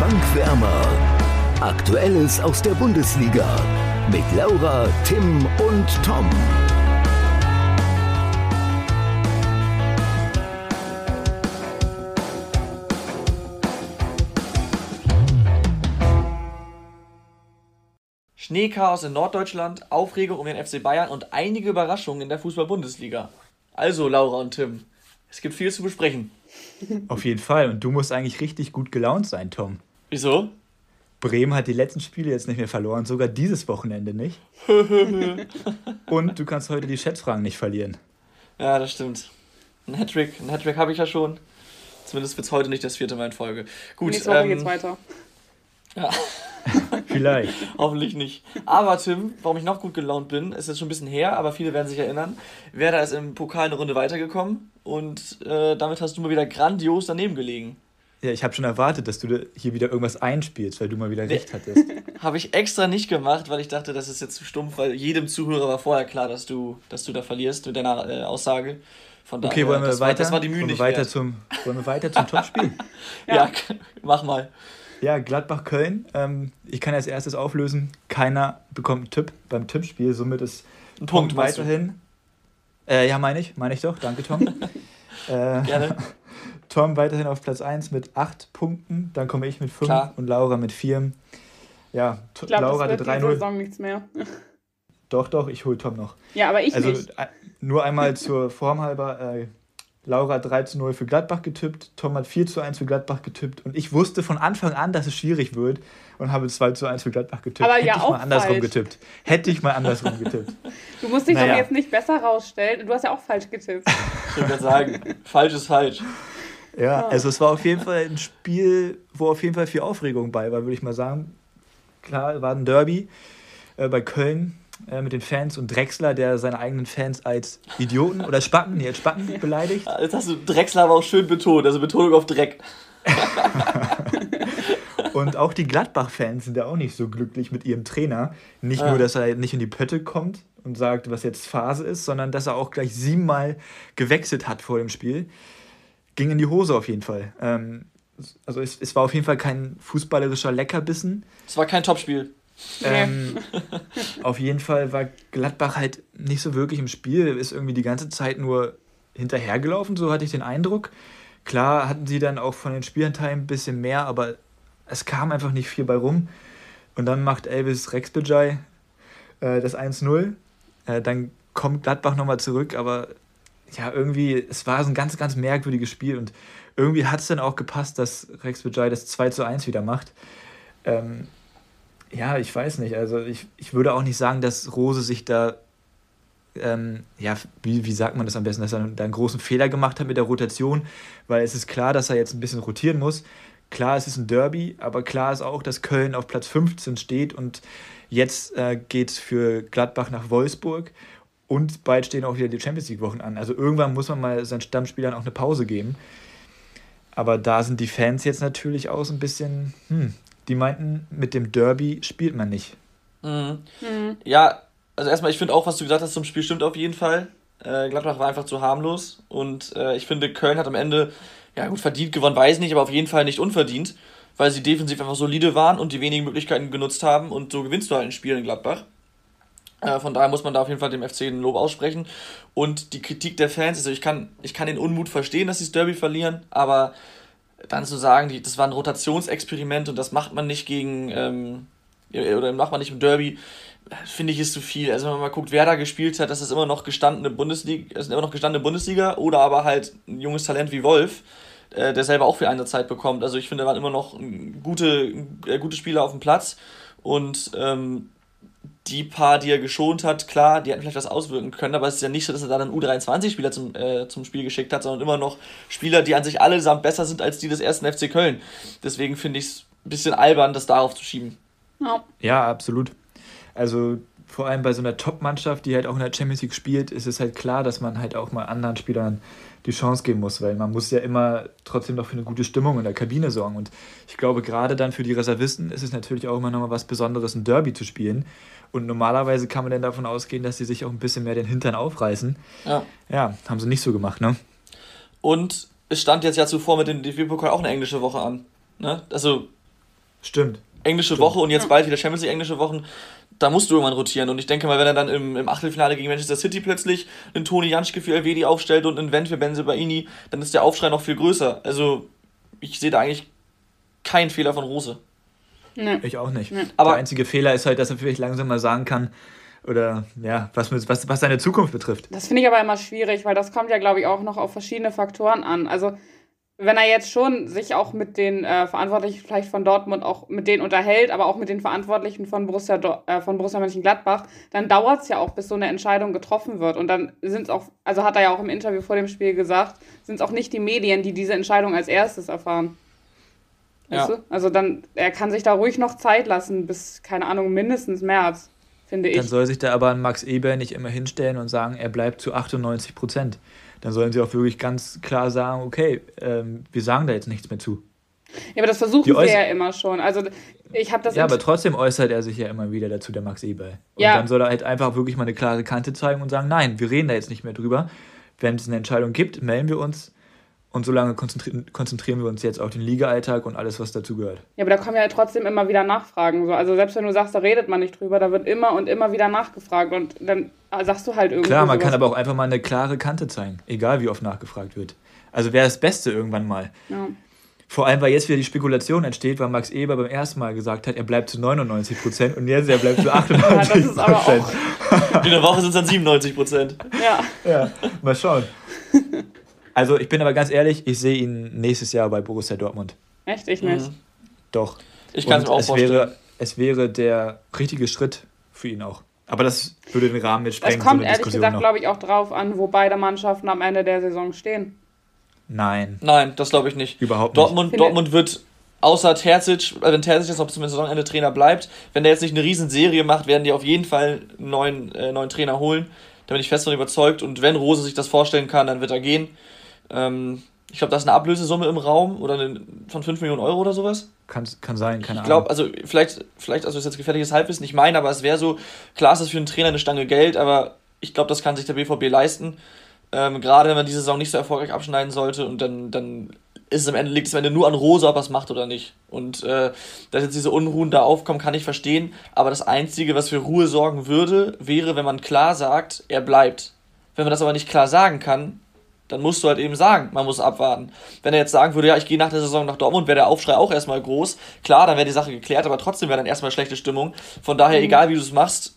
Bankwärmer. Aktuelles aus der Bundesliga mit Laura, Tim und Tom. Schneechaos in Norddeutschland, Aufregung um den FC Bayern und einige Überraschungen in der Fußball-Bundesliga. Also, Laura und Tim, es gibt viel zu besprechen. Auf jeden Fall. Und du musst eigentlich richtig gut gelaunt sein, Tom. Wieso? Bremen hat die letzten Spiele jetzt nicht mehr verloren, sogar dieses Wochenende nicht. und du kannst heute die Schätzfragen nicht verlieren. Ja, das stimmt. Ein Hattrick, ein Hattrick habe ich ja schon. Zumindest wird es heute nicht das vierte Mal in Folge. Gut. Nächste Woche ähm, geht's weiter. Ja. Vielleicht. Hoffentlich nicht. Aber Tim, warum ich noch gut gelaunt bin, ist jetzt schon ein bisschen her, aber viele werden sich erinnern. Werder ist im Pokal eine Runde weitergekommen und äh, damit hast du mal wieder grandios daneben gelegen. Ja, ich habe schon erwartet, dass du hier wieder irgendwas einspielst, weil du mal wieder recht hattest. habe ich extra nicht gemacht, weil ich dachte, das ist jetzt zu stumpf, weil jedem Zuhörer war vorher klar, dass du, dass du da verlierst mit deiner äh, Aussage. Von daher, okay, wollen wir das weiter? War, das war die Mühe wollen wir weiter zum, wollen wir weiter zum Topspiel? ja. ja, mach mal. Ja, Gladbach-Köln. Ähm, ich kann als erstes auflösen. Keiner bekommt einen Tipp beim Tippspiel. Somit ist ein Punkt weiterhin. Äh, ja, meine ich. Meine ich doch. Danke, Tom. äh, Gerne. Tom weiterhin auf Platz 1 mit 8 Punkten. Dann komme ich mit 5 und Laura mit 4. Ja, ich glaub, Laura hatte 3-0. Saison nichts mehr. Doch, doch, ich hole Tom noch. Ja, aber ich also, nicht. Also nur einmal zur Form halber. Äh, Laura hat 3 zu 0 für Gladbach getippt, Tom hat 4 zu 1 für Gladbach getippt und ich wusste von Anfang an, dass es schwierig wird und habe 2 zu 1 für Gladbach getippt. Aber Hätte ja ich auch mal andersrum falsch. getippt. Hätte ich mal andersrum getippt. Du musst dich naja. doch jetzt nicht besser rausstellen. Du hast ja auch falsch getippt. Ich würde sagen, falsch ist falsch. Ja, also es war auf jeden Fall ein Spiel, wo auf jeden Fall viel Aufregung bei war, würde ich mal sagen. Klar, war ein Derby äh, bei Köln äh, mit den Fans und Drexler, der seine eigenen Fans als Idioten oder Spacken, nee, als Spacken beleidigt. Jetzt hast du Drexler aber auch schön betont, also Betonung auf Dreck. und auch die Gladbach-Fans sind ja auch nicht so glücklich mit ihrem Trainer. Nicht ah. nur, dass er nicht in die Pötte kommt und sagt, was jetzt Phase ist, sondern dass er auch gleich siebenmal gewechselt hat vor dem Spiel. Ging in die Hose auf jeden Fall. Ähm, also es, es war auf jeden Fall kein fußballerischer Leckerbissen. Es war kein Topspiel. Ähm, auf jeden Fall war Gladbach halt nicht so wirklich im Spiel, ist irgendwie die ganze Zeit nur hinterhergelaufen, so hatte ich den Eindruck. Klar hatten sie dann auch von den Spielanteilen ein bisschen mehr, aber es kam einfach nicht viel bei rum. Und dann macht Elvis Rexbejai äh, das 1-0. Äh, dann kommt Gladbach nochmal zurück, aber ja, irgendwie, es war so ein ganz, ganz merkwürdiges Spiel und irgendwie hat es dann auch gepasst, dass Rex Bejai das 2 zu 1 wieder macht. Ähm, ja, ich weiß nicht. Also ich, ich würde auch nicht sagen, dass Rose sich da, ähm, ja, wie, wie sagt man das am besten, dass er da einen großen Fehler gemacht hat mit der Rotation, weil es ist klar, dass er jetzt ein bisschen rotieren muss. Klar, es ist ein Derby, aber klar ist auch, dass Köln auf Platz 15 steht und jetzt äh, geht es für Gladbach nach Wolfsburg und bald stehen auch wieder die Champions League-Wochen an. Also irgendwann muss man mal seinen Stammspielern auch eine Pause geben. Aber da sind die Fans jetzt natürlich auch so ein bisschen, hm, die meinten, mit dem Derby spielt man nicht. Mhm. Mhm. Ja, also erstmal, ich finde auch, was du gesagt hast zum Spiel stimmt auf jeden Fall. Äh, Gladbach war einfach zu harmlos und äh, ich finde, Köln hat am Ende, ja gut, verdient gewonnen, weiß nicht, aber auf jeden Fall nicht unverdient, weil sie defensiv einfach solide waren und die wenigen Möglichkeiten genutzt haben und so gewinnst du halt ein Spiel in Gladbach. Äh, von daher muss man da auf jeden Fall dem FC ein Lob aussprechen. Und die Kritik der Fans, also ich kann, ich kann den Unmut verstehen, dass sie das Derby verlieren, aber dann zu sagen, die, das war ein Rotationsexperiment und das macht man nicht gegen, ähm, oder macht man nicht im Derby, finde ich ist zu viel. Also wenn man mal guckt, wer da gespielt hat, das ist immer noch gestandene Bundesliga, ist immer noch gestandene Bundesliga oder aber halt ein junges Talent wie Wolf, äh, der selber auch viel Einsatzzeit bekommt. Also ich finde, da waren immer noch gute, äh, gute Spieler auf dem Platz und ähm, die paar, die er geschont hat, klar, die hätten vielleicht was auswirken können, aber es ist ja nicht so, dass er da dann U23-Spieler zum, äh, zum Spiel geschickt hat, sondern immer noch Spieler, die an sich allesamt besser sind als die des ersten FC Köln. Deswegen finde ich es ein bisschen albern, das darauf zu schieben. Ja. ja, absolut. Also vor allem bei so einer Top-Mannschaft, die halt auch in der Champions League spielt, ist es halt klar, dass man halt auch mal anderen Spielern die Chance geben muss, weil man muss ja immer trotzdem noch für eine gute Stimmung in der Kabine sorgen. Und ich glaube, gerade dann für die Reservisten ist es natürlich auch immer noch mal was Besonderes, ein Derby zu spielen. Und normalerweise kann man dann davon ausgehen, dass sie sich auch ein bisschen mehr den Hintern aufreißen. Ja. Ja, haben sie nicht so gemacht, ne? Und es stand jetzt ja zuvor mit dem DFB-Pokal auch eine englische Woche an. Ne? Also Stimmt. Englische Stimmt. Woche und jetzt bald wieder Champions League englische Wochen. Da musst du irgendwann rotieren. Und ich denke mal, wenn er dann im, im Achtelfinale gegen Manchester City plötzlich einen Toni Janschke für Elvedi aufstellt und einen Wendt für Benze Baini, dann ist der Aufschrei noch viel größer. Also, ich sehe da eigentlich keinen Fehler von Rose. Nee. Ich auch nicht. Nee. Aber der einzige Fehler ist halt, dass er vielleicht langsam mal sagen kann, oder ja, was, was, was seine Zukunft betrifft. Das finde ich aber immer schwierig, weil das kommt ja, glaube ich, auch noch auf verschiedene Faktoren an. Also wenn er jetzt schon sich auch mit den äh, Verantwortlichen vielleicht von Dortmund auch mit denen unterhält, aber auch mit den Verantwortlichen von Borussia, äh, von Borussia Mönchengladbach, dann dauert es ja auch, bis so eine Entscheidung getroffen wird. Und dann sind es auch, also hat er ja auch im Interview vor dem Spiel gesagt, sind es auch nicht die Medien, die diese Entscheidung als erstes erfahren. Ja. Also dann, er kann sich da ruhig noch Zeit lassen, bis, keine Ahnung, mindestens März, finde ich. Dann soll sich da aber ein Max Eber nicht immer hinstellen und sagen, er bleibt zu 98 Prozent dann sollen sie auch wirklich ganz klar sagen, okay, ähm, wir sagen da jetzt nichts mehr zu. Ja, aber das versuchen sie ja immer schon. Also ich habe das. Ja, aber trotzdem äußert er sich ja immer wieder dazu, der Max Eberl. Und ja. dann soll er halt einfach wirklich mal eine klare Kante zeigen und sagen, nein, wir reden da jetzt nicht mehr drüber. Wenn es eine Entscheidung gibt, melden wir uns und solange konzentri konzentrieren wir uns jetzt auf den Liga-Alltag und alles, was dazu gehört. Ja, aber da kommen ja trotzdem immer wieder Nachfragen. Also selbst wenn du sagst, da redet man nicht drüber, da wird immer und immer wieder nachgefragt und dann sagst du halt irgendwie. Klar, man kann aber auch einfach mal eine klare Kante zeigen, egal wie oft nachgefragt wird. Also wäre das Beste irgendwann mal. Ja. Vor allem, weil jetzt wieder die Spekulation entsteht, weil Max Eber beim ersten Mal gesagt hat, er bleibt zu 99 Prozent und jetzt er bleibt zu 98 Prozent. In der Woche sind es dann 97 Prozent. Ja. Ja, mal schauen. Also ich bin aber ganz ehrlich, ich sehe ihn nächstes Jahr bei Borussia Dortmund. Echt? Ich nicht. Mhm. Doch. Ich kann es mir auch vorstellen. Wäre, es wäre der richtige Schritt für ihn auch. Aber das würde den Rahmen jetzt sprengen. Es kommt so ehrlich gesagt, glaube ich, auch drauf an, wo beide Mannschaften am Ende der Saison stehen. Nein. Nein, das glaube ich nicht. Überhaupt nicht. Dortmund, Dortmund wird außer Terzic, wenn Terzic jetzt noch bis zum Saisonende Trainer bleibt, wenn der jetzt nicht eine Riesenserie macht, werden die auf jeden Fall einen neuen, äh, neuen Trainer holen. Da bin ich fest von überzeugt. Und wenn Rose sich das vorstellen kann, dann wird er gehen. Ähm, ich glaube, da ist eine Ablösesumme im Raum oder eine, von 5 Millionen Euro oder sowas. Kann, kann sein, keine ich glaub, Ahnung. Ich glaube, also vielleicht, vielleicht, also ist jetzt gefährliches Halbwissen, ich meine, aber es wäre so, klar ist das für einen Trainer eine Stange Geld, aber ich glaube, das kann sich der BVB leisten. Ähm, Gerade wenn man diese Saison nicht so erfolgreich abschneiden sollte und dann, dann ist es am Ende, liegt es am Ende nur an Rose, ob er es macht oder nicht. Und äh, dass jetzt diese Unruhen da aufkommen, kann ich verstehen. Aber das Einzige, was für Ruhe sorgen würde, wäre, wenn man klar sagt, er bleibt. Wenn man das aber nicht klar sagen kann, dann musst du halt eben sagen, man muss abwarten. Wenn er jetzt sagen würde, ja, ich gehe nach der Saison nach Dortmund, wäre der Aufschrei auch erstmal groß. Klar, dann wäre die Sache geklärt, aber trotzdem wäre dann erstmal schlechte Stimmung. Von daher, mhm. egal wie du es machst,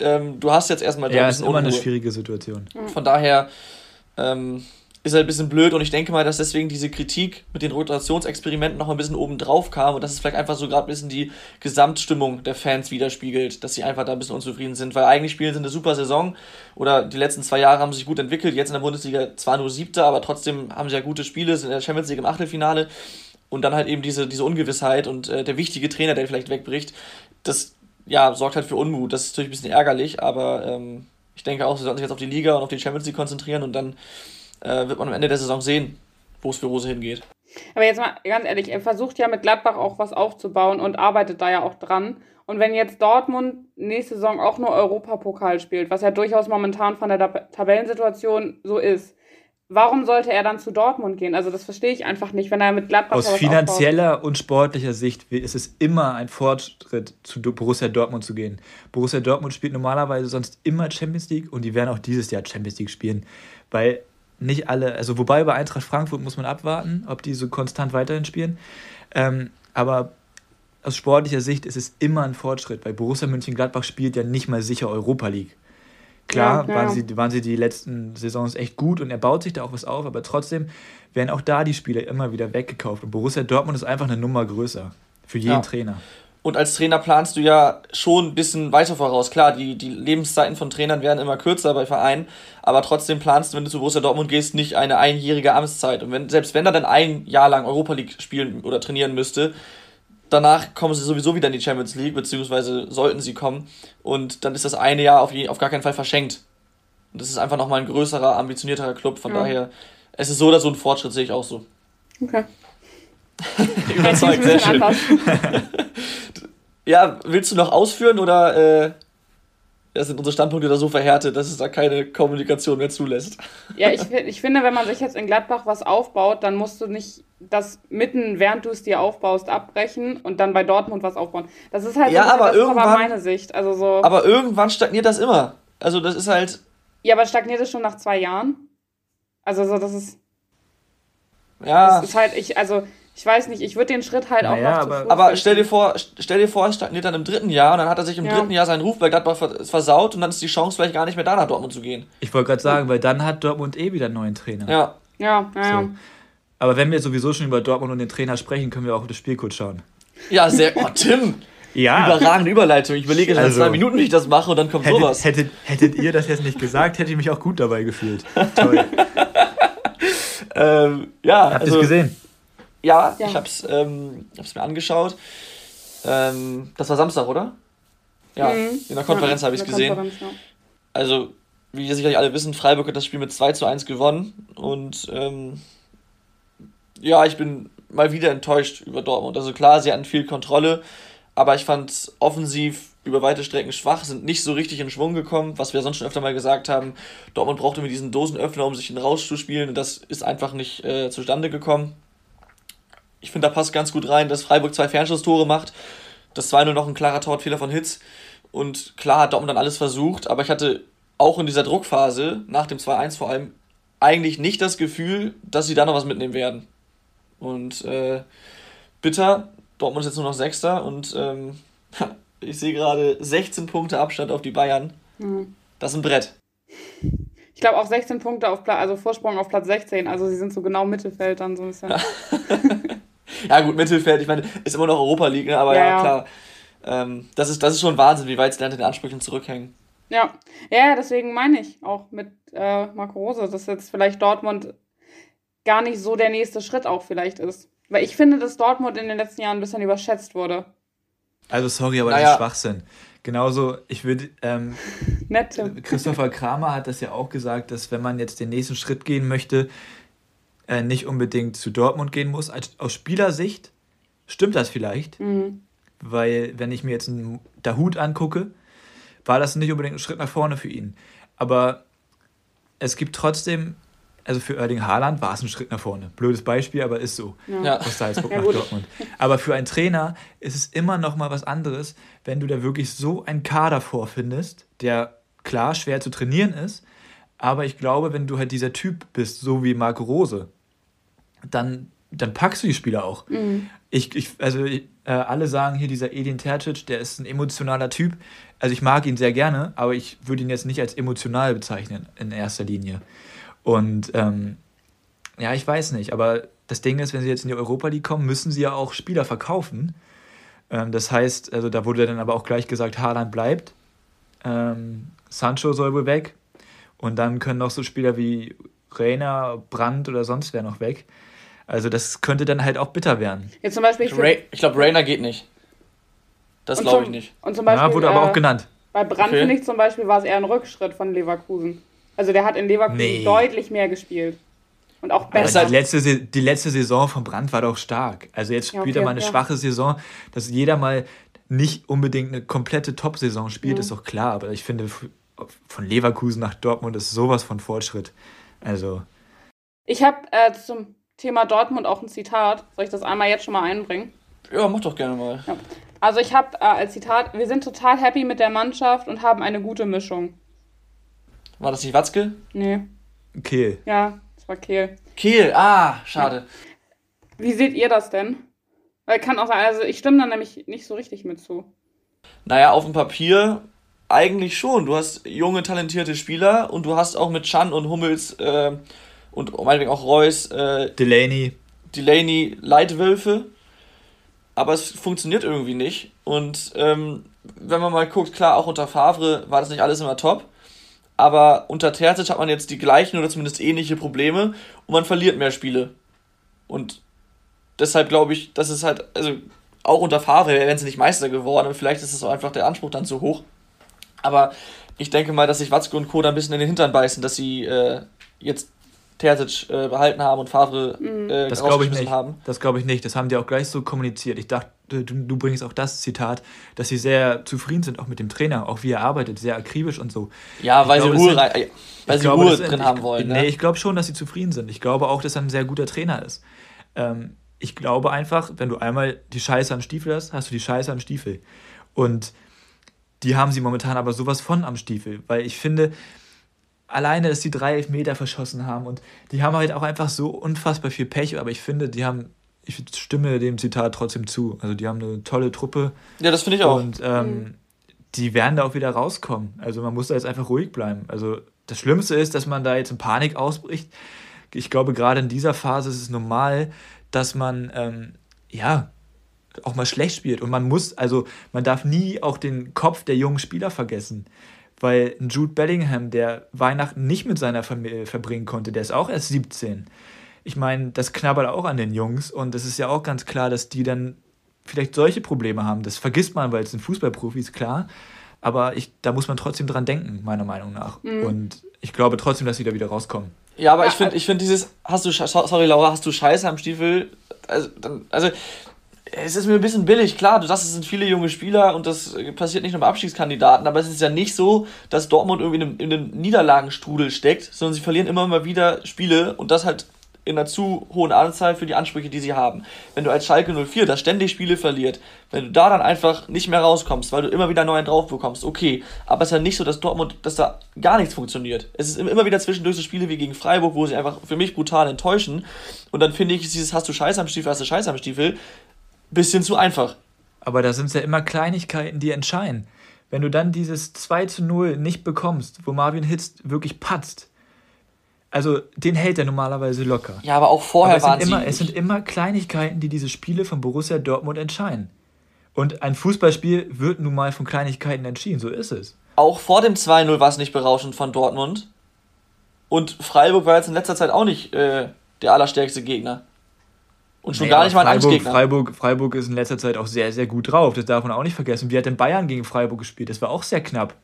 ähm, du hast jetzt erstmal ja, ein bisschen ist immer Unruhe. eine schwierige Situation. Von daher, ähm, ist halt ein bisschen blöd und ich denke mal, dass deswegen diese Kritik mit den Rotationsexperimenten noch ein bisschen oben drauf kam und dass es vielleicht einfach so gerade ein bisschen die Gesamtstimmung der Fans widerspiegelt, dass sie einfach da ein bisschen unzufrieden sind, weil eigentlich spielen sie eine super Saison oder die letzten zwei Jahre haben sich gut entwickelt, jetzt in der Bundesliga zwar nur siebter, aber trotzdem haben sie ja gute Spiele, sind in der Champions League im Achtelfinale und dann halt eben diese, diese Ungewissheit und äh, der wichtige Trainer, der vielleicht wegbricht, das ja, sorgt halt für Unmut, das ist natürlich ein bisschen ärgerlich, aber ähm, ich denke auch, sie sollten sich jetzt auf die Liga und auf die Champions League konzentrieren und dann äh, wird man am Ende der Saison sehen, wo es für Rose hingeht. Aber jetzt mal ganz ehrlich, er versucht ja mit Gladbach auch was aufzubauen und arbeitet da ja auch dran. Und wenn jetzt Dortmund nächste Saison auch nur Europapokal spielt, was ja durchaus momentan von der Tabellensituation so ist, warum sollte er dann zu Dortmund gehen? Also das verstehe ich einfach nicht, wenn er mit Gladbach Aus finanzieller aufbaut. und sportlicher Sicht ist es immer ein Fortschritt, zu Borussia Dortmund zu gehen. Borussia Dortmund spielt normalerweise sonst immer Champions League und die werden auch dieses Jahr Champions League spielen, weil nicht alle, also wobei bei Eintracht Frankfurt muss man abwarten, ob die so konstant weiterhin spielen. Ähm, aber aus sportlicher Sicht ist es immer ein Fortschritt, weil Borussia Mönchengladbach spielt ja nicht mal sicher Europa League. Klar, ja. Waren, sie, waren sie die letzten Saisons echt gut und er baut sich da auch was auf, aber trotzdem werden auch da die Spieler immer wieder weggekauft. Und Borussia Dortmund ist einfach eine Nummer größer für jeden ja. Trainer. Und als Trainer planst du ja schon ein bisschen weiter voraus. Klar, die, die Lebenszeiten von Trainern werden immer kürzer bei Vereinen, aber trotzdem planst du, wenn du zu Borussia Dortmund gehst, nicht eine einjährige Amtszeit. Und wenn, selbst wenn er dann ein Jahr lang Europa League spielen oder trainieren müsste, danach kommen sie sowieso wieder in die Champions League, beziehungsweise sollten sie kommen. Und dann ist das eine Jahr auf, je, auf gar keinen Fall verschenkt. Und das ist einfach nochmal ein größerer, ambitionierterer Club. Von ja. daher, es ist so oder so ein Fortschritt, sehe ich auch so. Okay. Überzeugt, sehr schön. ja, willst du noch ausführen oder äh, da sind unsere Standpunkte da so verhärtet, dass es da keine Kommunikation mehr zulässt. Ja, ich, ich finde, wenn man sich jetzt in Gladbach was aufbaut, dann musst du nicht das mitten, während du es dir aufbaust, abbrechen und dann bei Dortmund was aufbauen. Das ist halt ja, so, aber das irgendwann, aber meine Sicht. Also so, aber irgendwann stagniert das immer. Also das ist halt. Ja, aber stagniert es schon nach zwei Jahren? Also so, das ist. Ja. Das ist halt, ich, also ich weiß nicht, ich würde den Schritt halt naja, auch noch aber, aber stell dir vor, stell dir vor, es stagniert dann im dritten Jahr und dann hat er sich im ja. dritten Jahr seinen Ruf bei Gladbach versaut und dann ist die Chance vielleicht gar nicht mehr da nach Dortmund zu gehen. Ich wollte gerade sagen, weil dann hat Dortmund eh wieder einen neuen Trainer. Ja. Ja, ja, so. Aber wenn wir sowieso schon über Dortmund und den Trainer sprechen, können wir auch das Spiel kurz schauen. Ja, sehr. Oh, Tim! Ja. Überragende Überleitung. Ich überlege jetzt also, zwei Minuten, wie ich das mache und dann kommt hättet, sowas. Hättet, hättet ihr das jetzt nicht gesagt, hätte ich mich auch gut dabei gefühlt. Toll. ähm, ja, Habt also, ihr es gesehen? Ja, ja. ich habe es ähm, mir angeschaut. Ähm, das war Samstag, oder? Ja, mhm. in der Konferenz ja, habe ich es gesehen. Ja. Also, wie ihr sicherlich alle wissen, Freiburg hat das Spiel mit 2 zu 1 gewonnen. Und ähm, ja, ich bin mal wieder enttäuscht über Dortmund. Also klar, sie hatten viel Kontrolle, aber ich fand offensiv über weite Strecken schwach, sind nicht so richtig in Schwung gekommen, was wir sonst schon öfter mal gesagt haben. Dortmund brauchte mit diesen Dosenöffner, um sich rauszuspielen und das ist einfach nicht äh, zustande gekommen ich finde, da passt ganz gut rein, dass Freiburg zwei Fernschusstore macht. Das 2-0 noch ein klarer Torwartfehler von Hitz. Und klar hat Dortmund dann alles versucht, aber ich hatte auch in dieser Druckphase, nach dem 2-1 vor allem, eigentlich nicht das Gefühl, dass sie da noch was mitnehmen werden. Und äh, bitter, Dortmund ist jetzt nur noch Sechster und ähm, ich sehe gerade 16 Punkte Abstand auf die Bayern. Mhm. Das ist ein Brett. Ich glaube auch 16 Punkte auf Platz, also Vorsprung auf Platz 16, also sie sind so genau Mittelfeld dann so ein bisschen. ja, gut, Mittelfeld, ich meine, ist immer noch Europa League, ne? aber ja, ja klar. Ähm, das, ist, das ist schon Wahnsinn, wie weit sie dann in den Ansprüchen zurückhängen. Ja, ja, deswegen meine ich auch mit äh, Marco Rose, dass jetzt vielleicht Dortmund gar nicht so der nächste Schritt auch vielleicht ist. Weil ich finde, dass Dortmund in den letzten Jahren ein bisschen überschätzt wurde. Also sorry, aber naja. das ist Schwachsinn. Genauso, ich würde, ähm, Christopher Kramer hat das ja auch gesagt, dass wenn man jetzt den nächsten Schritt gehen möchte, äh, nicht unbedingt zu Dortmund gehen muss. Als, aus Spielersicht stimmt das vielleicht, mhm. weil wenn ich mir jetzt einen Dahut angucke, war das nicht unbedingt ein Schritt nach vorne für ihn. Aber es gibt trotzdem, also für Erling Haaland war es ein Schritt nach vorne. Blödes Beispiel, aber ist so. Ja. Aus Salzburg ja, nach Dortmund. Aber für einen Trainer ist es immer noch mal was anderes, wenn du da wirklich so einen Kader vorfindest, der klar schwer zu trainieren ist, aber ich glaube, wenn du halt dieser Typ bist, so wie Marco Rose, dann, dann packst du die Spieler auch. Mhm. Ich, ich, also äh, alle sagen hier, dieser Edin Tercic, der ist ein emotionaler Typ. Also ich mag ihn sehr gerne, aber ich würde ihn jetzt nicht als emotional bezeichnen in erster Linie. Und ähm, ja, ich weiß nicht, aber das Ding ist, wenn sie jetzt in die Europa League kommen, müssen sie ja auch Spieler verkaufen. Ähm, das heißt, also da wurde dann aber auch gleich gesagt, Haaland bleibt. Ähm, Sancho soll wohl weg. Und dann können noch so Spieler wie Reiner, Brandt oder sonst wer noch weg. Also das könnte dann halt auch bitter werden. Jetzt zum Beispiel, ich, Ray, ich glaube, Rainer geht nicht. Das glaube ich nicht. Und zum Beispiel, ja, wurde aber äh, auch genannt. Bei Brandt okay. finde ich zum Beispiel war es eher ein Rückschritt von Leverkusen. Also der hat in Leverkusen nee. deutlich mehr gespielt. Und auch besser. Also die, letzte, die letzte Saison von Brandt war doch stark. Also jetzt spielt ja, okay, er mal eine ja. schwache Saison, dass jeder mal nicht unbedingt eine komplette Top-Saison spielt, mhm. ist doch klar. Aber ich finde, von Leverkusen nach Dortmund ist sowas von Fortschritt. Also. Ich habe äh, zum Thema Dortmund auch ein Zitat. Soll ich das einmal jetzt schon mal einbringen? Ja, mach doch gerne mal. Ja. Also ich habe äh, als Zitat, wir sind total happy mit der Mannschaft und haben eine gute Mischung. War das nicht Watzke? Nee. Kehl. Ja, das war Kehl. Kehl, ah, schade. Wie seht ihr das denn? Weil kann auch sein, also ich stimme da nämlich nicht so richtig mit zu. Naja, auf dem Papier eigentlich schon. Du hast junge, talentierte Spieler und du hast auch mit Chan und Hummels äh, und meinetwegen auch Reus, äh, Delaney. Delaney Leitwölfe. Aber es funktioniert irgendwie nicht. Und ähm, wenn man mal guckt, klar, auch unter Favre war das nicht alles immer top. Aber unter Terzic hat man jetzt die gleichen oder zumindest ähnliche Probleme und man verliert mehr Spiele. Und deshalb glaube ich, dass es halt, also auch unter Favre wären sie nicht Meister geworden, aber vielleicht ist es auch einfach der Anspruch dann zu hoch. Aber ich denke mal, dass sich Watzke und Co. da ein bisschen in den Hintern beißen, dass sie äh, jetzt Terzic äh, behalten haben und Favre mhm. äh, das glaube ich nicht. haben. Das glaube ich nicht. Das haben die auch gleich so kommuniziert. Ich dachte, du, du, bringst auch das Zitat, dass sie sehr zufrieden sind, auch mit dem Trainer, auch wie er arbeitet, sehr akribisch und so. Ja, weil glaube, sie Ruhe, sind, weil sie glaube, Ruhe drin ich, haben wollen. Ne? Nee, ich glaube schon, dass sie zufrieden sind. Ich glaube auch, dass er ein sehr guter Trainer ist. Ähm, ich glaube einfach, wenn du einmal die Scheiße am Stiefel hast, hast du die Scheiße am Stiefel. Und die haben sie momentan aber sowas von am Stiefel, weil ich finde, alleine, dass die drei Elfmeter verschossen haben und die haben halt auch einfach so unfassbar viel Pech, aber ich finde, die haben, ich stimme dem Zitat trotzdem zu. Also die haben eine tolle Truppe. Ja, das finde ich auch. Und ähm, mhm. die werden da auch wieder rauskommen. Also man muss da jetzt einfach ruhig bleiben. Also das Schlimmste ist, dass man da jetzt in Panik ausbricht. Ich glaube, gerade in dieser Phase ist es normal, dass man ähm, ja auch mal schlecht spielt. Und man muss, also man darf nie auch den Kopf der jungen Spieler vergessen. Weil ein Jude Bellingham, der Weihnachten nicht mit seiner Familie verbringen konnte, der ist auch erst 17. Ich meine, das knabbert auch an den Jungs und es ist ja auch ganz klar, dass die dann vielleicht solche Probleme haben. Das vergisst man, weil es sind Fußballprofis, klar. Aber ich, da muss man trotzdem dran denken, meiner Meinung nach. Mhm. Und ich glaube trotzdem, dass sie da wieder rauskommen. Ja, aber ich finde ich find dieses, hast du, sorry Laura, hast du Scheiße am Stiefel? Also, dann, also es ist mir ein bisschen billig, klar, du sagst, es sind viele junge Spieler und das passiert nicht nur bei Abstiegskandidaten, aber es ist ja nicht so, dass Dortmund irgendwie in einem, in einem Niederlagenstrudel steckt, sondern sie verlieren immer mal wieder Spiele und das halt in einer zu hohen Anzahl für die Ansprüche, die sie haben. Wenn du als Schalke 04 da ständig Spiele verliert, wenn du da dann einfach nicht mehr rauskommst, weil du immer wieder neuen drauf bekommst, okay. Aber es ist ja nicht so, dass Dortmund, dass da gar nichts funktioniert. Es ist immer wieder zwischendurch so Spiele wie gegen Freiburg, wo sie einfach für mich brutal enttäuschen. Und dann finde ich, dieses hast du Scheiß am Stiefel, hast du Scheiß am Stiefel, bisschen zu einfach. Aber da sind es ja immer Kleinigkeiten, die entscheiden. Wenn du dann dieses 2 zu 0 nicht bekommst, wo Marvin Hitz wirklich patzt, also den hält er normalerweise locker. Ja, aber auch vorher aber es waren sind immer, Es sind immer Kleinigkeiten, die diese Spiele von Borussia Dortmund entscheiden. Und ein Fußballspiel wird nun mal von Kleinigkeiten entschieden, so ist es. Auch vor dem 2-0 war es nicht berauschend von Dortmund. Und Freiburg war jetzt in letzter Zeit auch nicht äh, der allerstärkste Gegner. Und schon naja, gar nicht mal ein Freiburg. Freiburg, Freiburg ist in letzter Zeit auch sehr, sehr gut drauf. Das darf man auch nicht vergessen. Wie hat denn Bayern gegen Freiburg gespielt? Das war auch sehr knapp.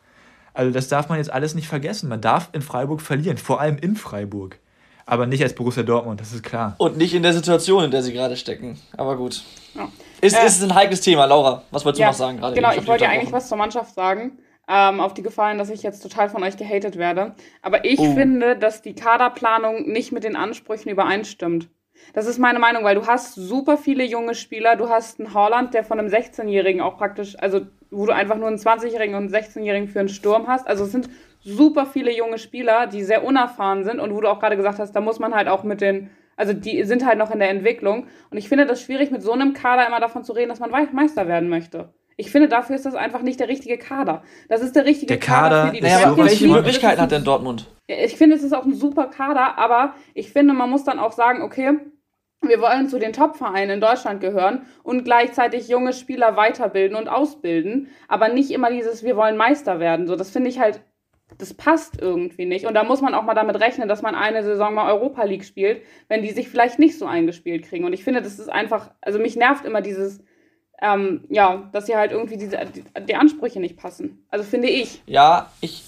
Also das darf man jetzt alles nicht vergessen. Man darf in Freiburg verlieren, vor allem in Freiburg. Aber nicht als Borussia Dortmund, das ist klar. Und nicht in der Situation, in der sie gerade stecken. Aber gut. Ja. Ist, äh, ist ein heikles Thema, Laura. Was wolltest ja, du noch sagen gerade? Genau, ich wollte ja eigentlich was zur Mannschaft sagen. Ähm, auf die Gefallen, dass ich jetzt total von euch gehatet werde. Aber ich oh. finde, dass die Kaderplanung nicht mit den Ansprüchen übereinstimmt. Das ist meine Meinung, weil du hast super viele junge Spieler. Du hast einen Holland, der von einem 16-Jährigen auch praktisch, also wo du einfach nur einen 20-Jährigen und einen 16-Jährigen für einen Sturm hast. Also es sind super viele junge Spieler, die sehr unerfahren sind und wo du auch gerade gesagt hast, da muss man halt auch mit den, also die sind halt noch in der Entwicklung. Und ich finde das schwierig, mit so einem Kader immer davon zu reden, dass man Meister werden möchte. Ich finde, dafür ist das einfach nicht der richtige Kader. Das ist der richtige der Kader, Kader für die naja, aber welche Möglichkeiten hat denn Dortmund? Ich finde, es ist auch ein super Kader, aber ich finde, man muss dann auch sagen, okay, wir wollen zu den Top-Vereinen in Deutschland gehören und gleichzeitig junge Spieler weiterbilden und ausbilden, aber nicht immer dieses, wir wollen Meister werden. So, das finde ich halt, das passt irgendwie nicht. Und da muss man auch mal damit rechnen, dass man eine Saison mal Europa League spielt, wenn die sich vielleicht nicht so eingespielt kriegen. Und ich finde, das ist einfach, also mich nervt immer dieses, ähm, ja, dass sie halt irgendwie diese, die, die Ansprüche nicht passen. Also finde ich. Ja, ich,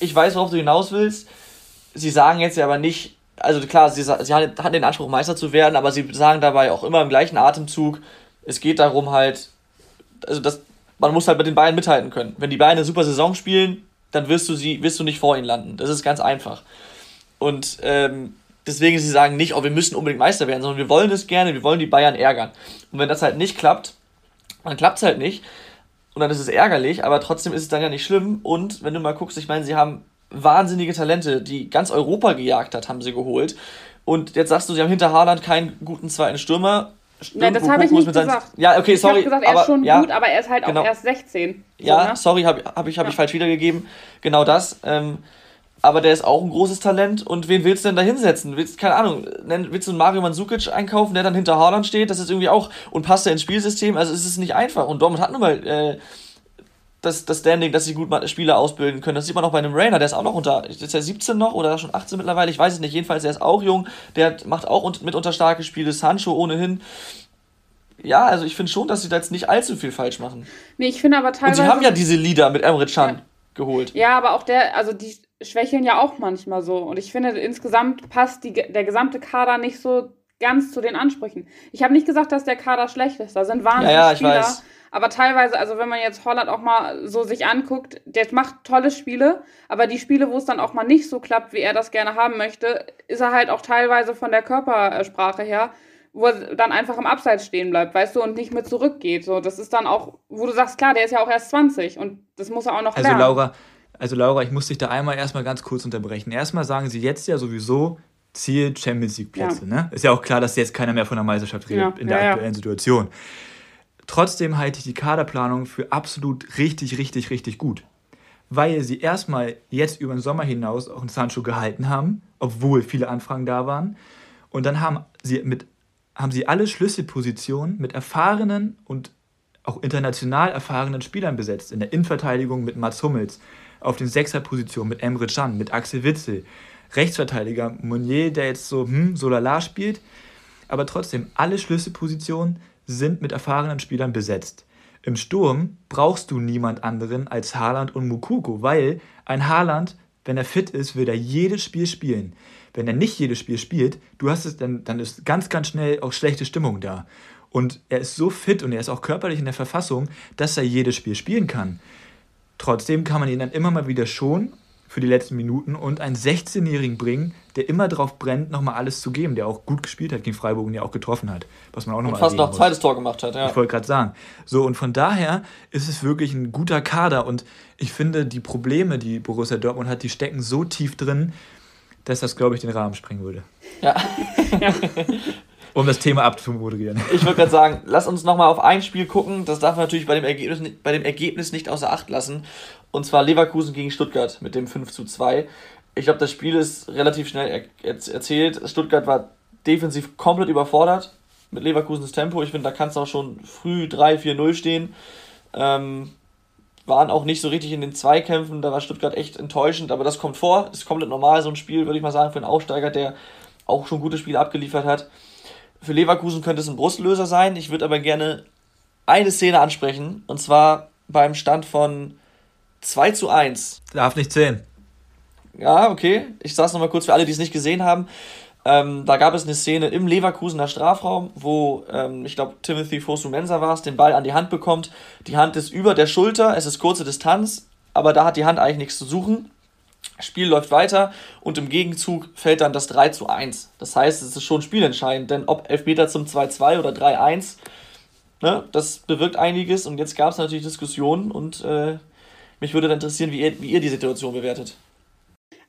ich weiß, worauf du hinaus willst. Sie sagen jetzt ja aber nicht, also klar, sie, sie hatten den Anspruch, Meister zu werden, aber sie sagen dabei auch immer im gleichen Atemzug, es geht darum halt, also das, man muss halt mit den Bayern mithalten können. Wenn die Bayern eine super Saison spielen, dann wirst du sie, wirst du nicht vor ihnen landen. Das ist ganz einfach. Und ähm, deswegen sie sagen nicht, oh, wir müssen unbedingt Meister werden, sondern wir wollen es gerne, wir wollen die Bayern ärgern. Und wenn das halt nicht klappt, dann klappt es halt nicht. Und dann ist es ärgerlich, aber trotzdem ist es dann ja nicht schlimm. Und wenn du mal guckst, ich meine, sie haben wahnsinnige Talente, die ganz Europa gejagt hat, haben sie geholt. Und jetzt sagst du, sie haben hinter Haaland keinen guten zweiten Stürmer. Stimmt, Nein, das habe ich nicht gesagt. Ja, okay, sorry. Ich habe gesagt, er aber, ist schon ja, gut, aber er ist halt genau. auch erst 16. So, ja, ne? sorry, habe hab ich, hab ja. ich falsch wiedergegeben. Genau das. Ähm, aber der ist auch ein großes Talent. Und wen willst du denn da hinsetzen? Willst, keine Ahnung, willst du einen Mario Mandzukic einkaufen, der dann hinter Haaland steht? Das ist irgendwie auch, und passt er ins Spielsystem? Also es ist nicht einfach. Und Dortmund hat nun mal äh, das, das Standing, dass sie gut Spieler ausbilden können. Das sieht man auch bei einem Rainer, der ist auch noch unter, ist er 17 noch oder schon 18 mittlerweile? Ich weiß es nicht. Jedenfalls, der ist auch jung. Der macht auch mitunter starke Spiele. Sancho ohnehin. Ja, also ich finde schon, dass sie da jetzt nicht allzu viel falsch machen. Nee, ich finde aber teilweise. Und sie haben ja diese Lieder mit Emre Can ja. geholt. Ja, aber auch der, also die, schwächeln ja auch manchmal so. Und ich finde, insgesamt passt die, der gesamte Kader nicht so ganz zu den Ansprüchen. Ich habe nicht gesagt, dass der Kader schlecht ist. Da sind wahnsinnig ja, ja, Spieler. Weiß. Aber teilweise, also wenn man jetzt Holland auch mal so sich anguckt, der macht tolle Spiele, aber die Spiele, wo es dann auch mal nicht so klappt, wie er das gerne haben möchte, ist er halt auch teilweise von der Körpersprache her, wo er dann einfach im Abseits stehen bleibt, weißt du, und nicht mehr zurückgeht. So, das ist dann auch, wo du sagst, klar, der ist ja auch erst 20 und das muss er auch noch also lernen. Laura, also Laura, ich muss dich da einmal erstmal ganz kurz unterbrechen. Erstmal sagen sie jetzt ja sowieso, Ziel Champions League Plätze. Ja. Ne? Ist ja auch klar, dass jetzt keiner mehr von der Meisterschaft redet ja. in der ja, aktuellen Situation. Trotzdem halte ich die Kaderplanung für absolut richtig, richtig, richtig gut. Weil sie erstmal jetzt über den Sommer hinaus auch einen Sancho gehalten haben, obwohl viele Anfragen da waren. Und dann haben sie, mit, haben sie alle Schlüsselpositionen mit erfahrenen und auch international erfahrenen Spielern besetzt. In der Innenverteidigung mit Mats Hummels, auf den Sechserpositionen mit Emre Can, mit Axel Witzel, Rechtsverteidiger Monnier, der jetzt so, hm, so lala spielt. Aber trotzdem, alle Schlüsselpositionen sind mit erfahrenen Spielern besetzt. Im Sturm brauchst du niemand anderen als Haaland und Mukoko, weil ein Haaland, wenn er fit ist, will er jedes Spiel spielen. Wenn er nicht jedes Spiel spielt, du hast es, dann, dann ist ganz, ganz schnell auch schlechte Stimmung da. Und er ist so fit und er ist auch körperlich in der Verfassung, dass er jedes Spiel spielen kann. Trotzdem kann man ihn dann immer mal wieder schon für die letzten Minuten und einen 16-Jährigen bringen, der immer drauf brennt, nochmal alles zu geben, der auch gut gespielt hat gegen Freiburg und ja auch getroffen hat. Was man auch noch und fast noch ein zweites Tor gemacht hat, ja. Ich wollte gerade sagen. So, und von daher ist es wirklich ein guter Kader und ich finde, die Probleme, die Borussia Dortmund hat, die stecken so tief drin, dass das, glaube ich, den Rahmen sprengen würde. Ja. um das Thema abzumoderieren. Ich würde gerade sagen, lass uns nochmal auf ein Spiel gucken. Das darf man natürlich bei dem, Ergebnis, bei dem Ergebnis nicht außer Acht lassen. Und zwar Leverkusen gegen Stuttgart mit dem 5 zu 2. Ich glaube, das Spiel ist relativ schnell er erzählt. Stuttgart war defensiv komplett überfordert mit Leverkusens Tempo. Ich finde, da kann es auch schon früh 3-4-0 stehen. Ähm, waren auch nicht so richtig in den Zweikämpfen. Da war Stuttgart echt enttäuschend, aber das kommt vor. Ist komplett normal, so ein Spiel, würde ich mal sagen, für einen Aufsteiger, der auch schon gute Spiele abgeliefert hat. Für Leverkusen könnte es ein Brustlöser sein. Ich würde aber gerne eine Szene ansprechen. Und zwar beim Stand von 2 zu 1. Darf nicht zählen. Ja, okay. Ich sage es nochmal kurz für alle, die es nicht gesehen haben. Ähm, da gab es eine Szene im Leverkusener Strafraum, wo ähm, ich glaube Timothy Fosu-Mensah war es, den Ball an die Hand bekommt. Die Hand ist über der Schulter, es ist kurze Distanz, aber da hat die Hand eigentlich nichts zu suchen. Spiel läuft weiter und im Gegenzug fällt dann das 3 zu 1. Das heißt, es ist schon spielentscheidend, denn ob Elfmeter zum 2-2 oder 3-1, ne, das bewirkt einiges und jetzt gab es natürlich Diskussionen und äh, mich würde dann interessieren, wie ihr, wie ihr die Situation bewertet.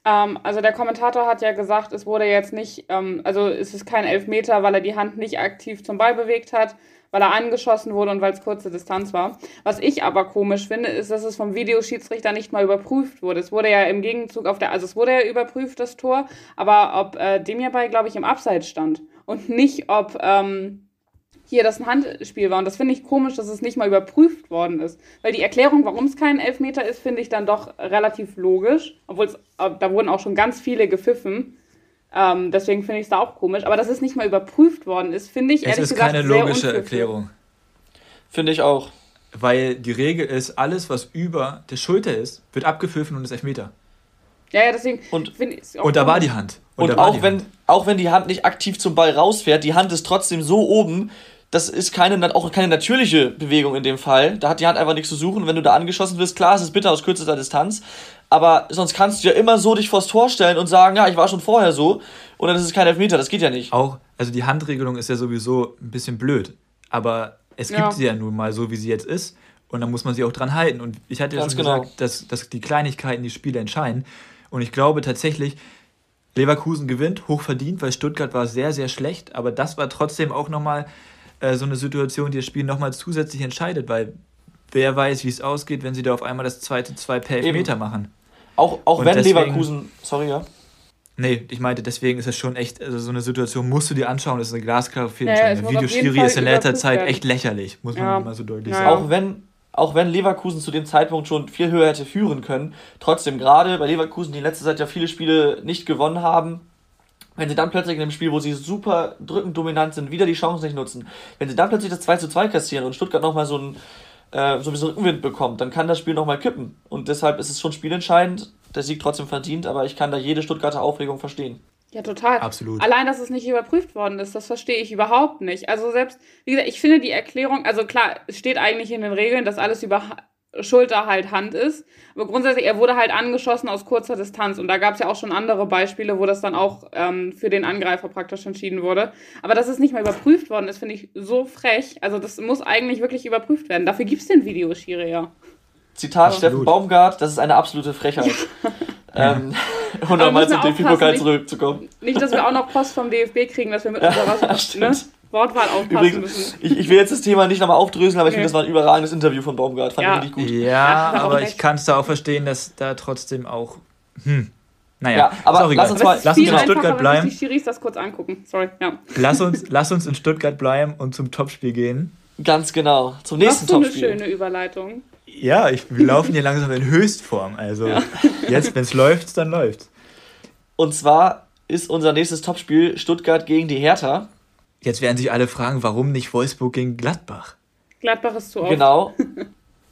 Ähm, also der Kommentator hat ja gesagt, es wurde jetzt nicht, ähm, also es ist kein Elfmeter, weil er die Hand nicht aktiv zum Ball bewegt hat, weil er angeschossen wurde und weil es kurze Distanz war. Was ich aber komisch finde, ist, dass es vom Videoschiedsrichter nicht mal überprüft wurde. Es wurde ja im Gegenzug auf der, also es wurde ja überprüft, das Tor, aber ob äh, dem hierbei, glaube ich, im Abseits stand und nicht, ob ähm, hier das ein Handspiel war. Und das finde ich komisch, dass es nicht mal überprüft worden ist. Weil die Erklärung, warum es kein Elfmeter ist, finde ich dann doch relativ logisch. Obwohl äh, da wurden auch schon ganz viele gepfiffen. Ähm, deswegen finde ich es da auch komisch. Aber dass es nicht mal überprüft worden ist, finde ich es ehrlich gesagt Es ist keine logische Erklärung. Finde ich auch. Weil die Regel ist, alles, was über der Schulter ist, wird abgepfiffen und ist Elfmeter. Ja, ja, deswegen. Und, und da war die Hand. Und, und auch, wenn, auch wenn die Hand nicht aktiv zum Ball rausfährt, die Hand ist trotzdem so oben, das ist keine, auch keine natürliche Bewegung in dem Fall. Da hat die Hand einfach nichts zu suchen. Wenn du da angeschossen wirst, klar, es ist bitter aus kürzester Distanz. Aber sonst kannst du ja immer so dich vors Tor stellen und sagen, ja, ich war schon vorher so. Und dann ist es kein Elfmeter. Das geht ja nicht. Auch, also die Handregelung ist ja sowieso ein bisschen blöd. Aber es gibt ja. sie ja nun mal so, wie sie jetzt ist. Und dann muss man sie auch dran halten. Und ich hatte ja schon genau. gesagt, dass, dass die Kleinigkeiten die Spiele entscheiden. Und ich glaube tatsächlich, Leverkusen gewinnt, hochverdient, weil Stuttgart war sehr, sehr schlecht. Aber das war trotzdem auch nochmal äh, so eine Situation, die das Spiel nochmal zusätzlich entscheidet, weil wer weiß, wie es ausgeht, wenn sie da auf einmal das zweite zwei per Elfmeter machen. Auch, auch wenn deswegen, Leverkusen, sorry, ja. Nee, ich meinte, deswegen ist es schon echt, also so eine Situation musst du dir anschauen, das ist eine glasklare Fehlentscheidung. Ja, Videoschiri ist in letzter Zeit echt lächerlich, muss man ja. mal so deutlich ja. sagen. Auch wenn, auch wenn Leverkusen zu dem Zeitpunkt schon viel höher hätte führen können, trotzdem gerade bei Leverkusen, die in letzter Zeit ja viele Spiele nicht gewonnen haben, wenn sie dann plötzlich in einem Spiel, wo sie super drückend dominant sind, wieder die Chance nicht nutzen, wenn sie dann plötzlich das 2 zu 2 kassieren und Stuttgart nochmal so ein äh, so ein bisschen Rückenwind bekommt, dann kann das Spiel nochmal kippen. Und deshalb ist es schon spielentscheidend. der Sieg trotzdem verdient, aber ich kann da jede Stuttgarter Aufregung verstehen. Ja, total. Absolut. Allein, dass es nicht überprüft worden ist, das verstehe ich überhaupt nicht. Also selbst, wie gesagt, ich finde die Erklärung, also klar, es steht eigentlich in den Regeln, dass alles über Schulter halt Hand ist. Aber grundsätzlich, er wurde halt angeschossen aus kurzer Distanz. Und da gab es ja auch schon andere Beispiele, wo das dann auch ähm, für den Angreifer praktisch entschieden wurde. Aber dass es nicht mal überprüft worden ist, finde ich so frech. Also das muss eigentlich wirklich überprüft werden. Dafür gibt es den Videoschiri ja. Zitat Steffen Baumgart, das ist eine absolute Frechheit. ähm, und nochmal zum DFB-Pokal zurückzukommen. Nicht, dass wir auch noch Post vom DFB kriegen, dass wir mit unserer was, ne? Wortwahl aufpassen Übrigens, müssen. Ich, ich will jetzt das Thema nicht nochmal aufdröseln, aber ich finde, das war ein überragendes Interview von Baumgart. Fand ja. ich richtig gut. Ja, ja aber ich kann es da auch verstehen, dass da trotzdem auch. Hm. Naja, ja, aber lass uns mal lass uns in Stuttgart bleiben. Die das kurz angucken. Sorry, ja. Lass uns, lass uns in Stuttgart bleiben und zum Topspiel gehen. Ganz genau. Zum nächsten Hast du Topspiel. eine schöne Überleitung. Ja, ich, wir laufen hier langsam in Höchstform. Also ja. jetzt, wenn es läuft, dann läuft. Und zwar ist unser nächstes Topspiel Stuttgart gegen die Hertha. Jetzt werden sich alle fragen, warum nicht Wolfsburg gegen Gladbach? Gladbach ist zu oft. Genau.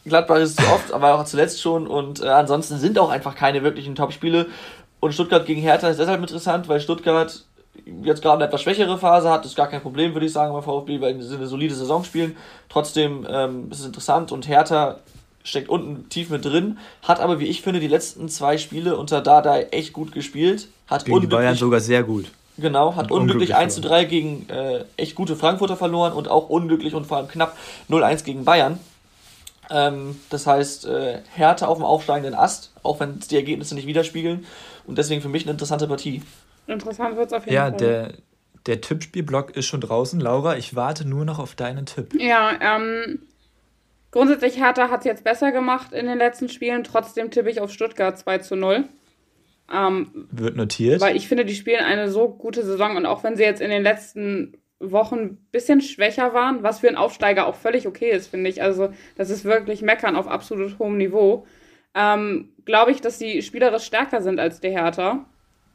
Gladbach ist zu oft, aber auch zuletzt schon. Und äh, ansonsten sind auch einfach keine wirklichen Topspiele. Und Stuttgart gegen Hertha ist deshalb interessant, weil Stuttgart jetzt gerade eine etwas schwächere Phase hat. Das ist gar kein Problem, würde ich sagen, beim VfB, weil sie eine solide Saison spielen. Trotzdem ähm, ist es interessant und Hertha steckt unten tief mit drin, hat aber, wie ich finde, die letzten zwei Spiele unter Dada echt gut gespielt. Hat gegen die Bayern sogar sehr gut. Genau, hat unglücklich, unglücklich 1 zu 3 gegen äh, echt gute Frankfurter verloren und auch unglücklich und vor allem knapp 0-1 gegen Bayern. Ähm, das heißt, äh, Härte auf dem aufsteigenden Ast, auch wenn die Ergebnisse nicht widerspiegeln. Und deswegen für mich eine interessante Partie. Interessant wird es auf jeden ja, Fall. Ja, der, der Tippspielblock ist schon draußen. Laura, ich warte nur noch auf deinen Tipp. Ja, ähm, grundsätzlich Hertha hat es jetzt besser gemacht in den letzten Spielen. Trotzdem tippe ich auf Stuttgart 2 zu 0. Ähm, Wird notiert. Weil ich finde, die spielen eine so gute Saison und auch wenn sie jetzt in den letzten Wochen ein bisschen schwächer waren, was für einen Aufsteiger auch völlig okay ist, finde ich. Also, das ist wirklich Meckern auf absolut hohem Niveau. Ähm, Glaube ich, dass sie spielerisch stärker sind als die Hertha.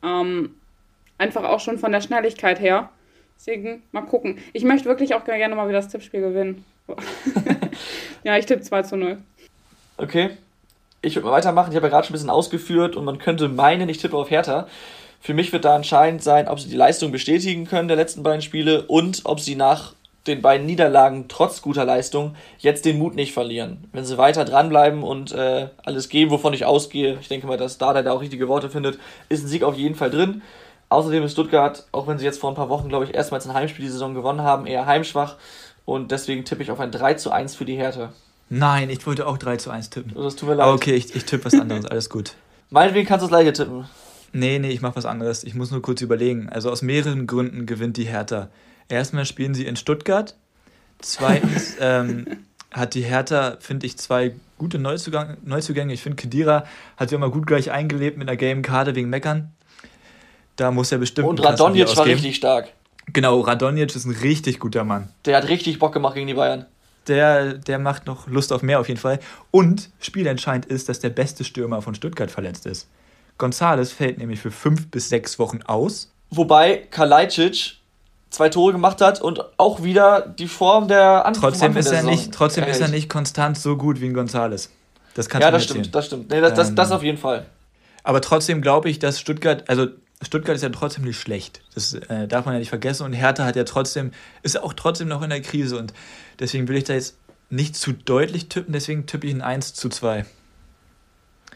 Ähm, einfach auch schon von der Schnelligkeit her. Deswegen mal gucken. Ich möchte wirklich auch gerne mal wieder das Tippspiel gewinnen. ja, ich tippe 2 zu 0. Okay ich würde mal weitermachen. Ich habe ja gerade schon ein bisschen ausgeführt und man könnte meinen, ich tippe auf Hertha. Für mich wird da entscheidend sein, ob sie die Leistung bestätigen können der letzten beiden Spiele und ob sie nach den beiden Niederlagen trotz guter Leistung jetzt den Mut nicht verlieren. Wenn sie weiter dranbleiben und äh, alles geben, wovon ich ausgehe, ich denke mal, dass Dada da auch richtige Worte findet, ist ein Sieg auf jeden Fall drin. Außerdem ist Stuttgart, auch wenn sie jetzt vor ein paar Wochen, glaube ich, erstmals ein Heimspiel die Saison gewonnen haben, eher heimschwach. Und deswegen tippe ich auf ein 3 zu 1 für die Hertha. Nein, ich wollte auch 3 zu 1 tippen. Das tut mir leid. Aber okay, ich, ich tippe was anderes, alles gut. Meinetwegen kannst du das gleiche tippen. Nee, nee, ich mach was anderes. Ich muss nur kurz überlegen. Also aus mehreren Gründen gewinnt die Hertha. Erstmal spielen sie in Stuttgart. Zweitens ähm, hat die Hertha, finde ich, zwei gute Neuzugang Neuzugänge. Ich finde, Kedira hat sich immer gut gleich eingelebt mit einer gelben Karte wegen Meckern. Da muss er bestimmt. Und Radonjic war richtig stark. Genau, Radonjic ist ein richtig guter Mann. Der hat richtig Bock gemacht gegen die Bayern der, der macht noch Lust auf mehr auf jeden Fall. Und spielentscheidend ist, dass der beste Stürmer von Stuttgart verletzt ist. Gonzales fällt nämlich für fünf bis sechs Wochen aus. Wobei Kalajdzic zwei Tore gemacht hat und auch wieder die Form der anderen Trotzdem ist er nicht, trotzdem ist er nicht konstant so gut wie ein Gonzales. Das kannst ja, du das stimmt, das stimmt. Nee, das, das, das ähm, auf jeden Fall. Aber trotzdem glaube ich, dass Stuttgart, also Stuttgart ist ja trotzdem nicht schlecht. Das äh, darf man ja nicht vergessen. Und Hertha hat ja trotzdem, ist auch trotzdem noch in der Krise. Und deswegen will ich da jetzt nicht zu deutlich tippen, deswegen tippe ich ein 1 zu 2.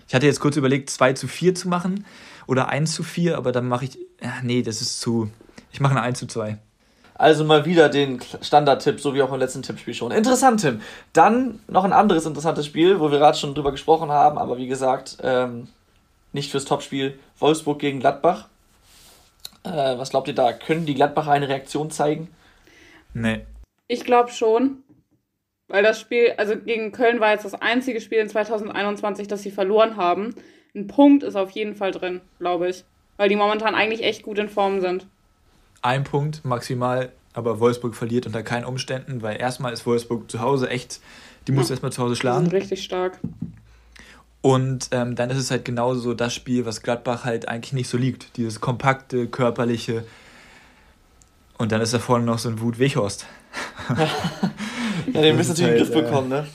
Ich hatte jetzt kurz überlegt, 2 zu 4 zu machen oder 1 zu 4, aber dann mache ich. Ach nee, das ist zu. Ich mache ein 1 zu 2. Also mal wieder den Standardtipp, so wie auch im letzten Tippspiel schon. Interessant, Tim. Dann noch ein anderes interessantes Spiel, wo wir gerade schon drüber gesprochen haben, aber wie gesagt, ähm, nicht fürs Topspiel. Wolfsburg gegen Gladbach. Äh, was glaubt ihr da? Können die Gladbacher eine Reaktion zeigen? Nee. Ich glaube schon. Weil das Spiel, also gegen Köln war jetzt das einzige Spiel in 2021, das sie verloren haben. Ein Punkt ist auf jeden Fall drin, glaube ich. Weil die momentan eigentlich echt gut in Form sind. Ein Punkt maximal, aber Wolfsburg verliert unter keinen Umständen, weil erstmal ist Wolfsburg zu Hause echt, die muss ja. erstmal zu Hause schlagen. Die sind richtig stark. Und ähm, dann ist es halt genauso das Spiel, was Gladbach halt eigentlich nicht so liegt. Dieses kompakte, körperliche. Und dann ist da vorne noch so ein Wut Weghorst. ja, den müssen natürlich halt, in den Griff bekommen, ne?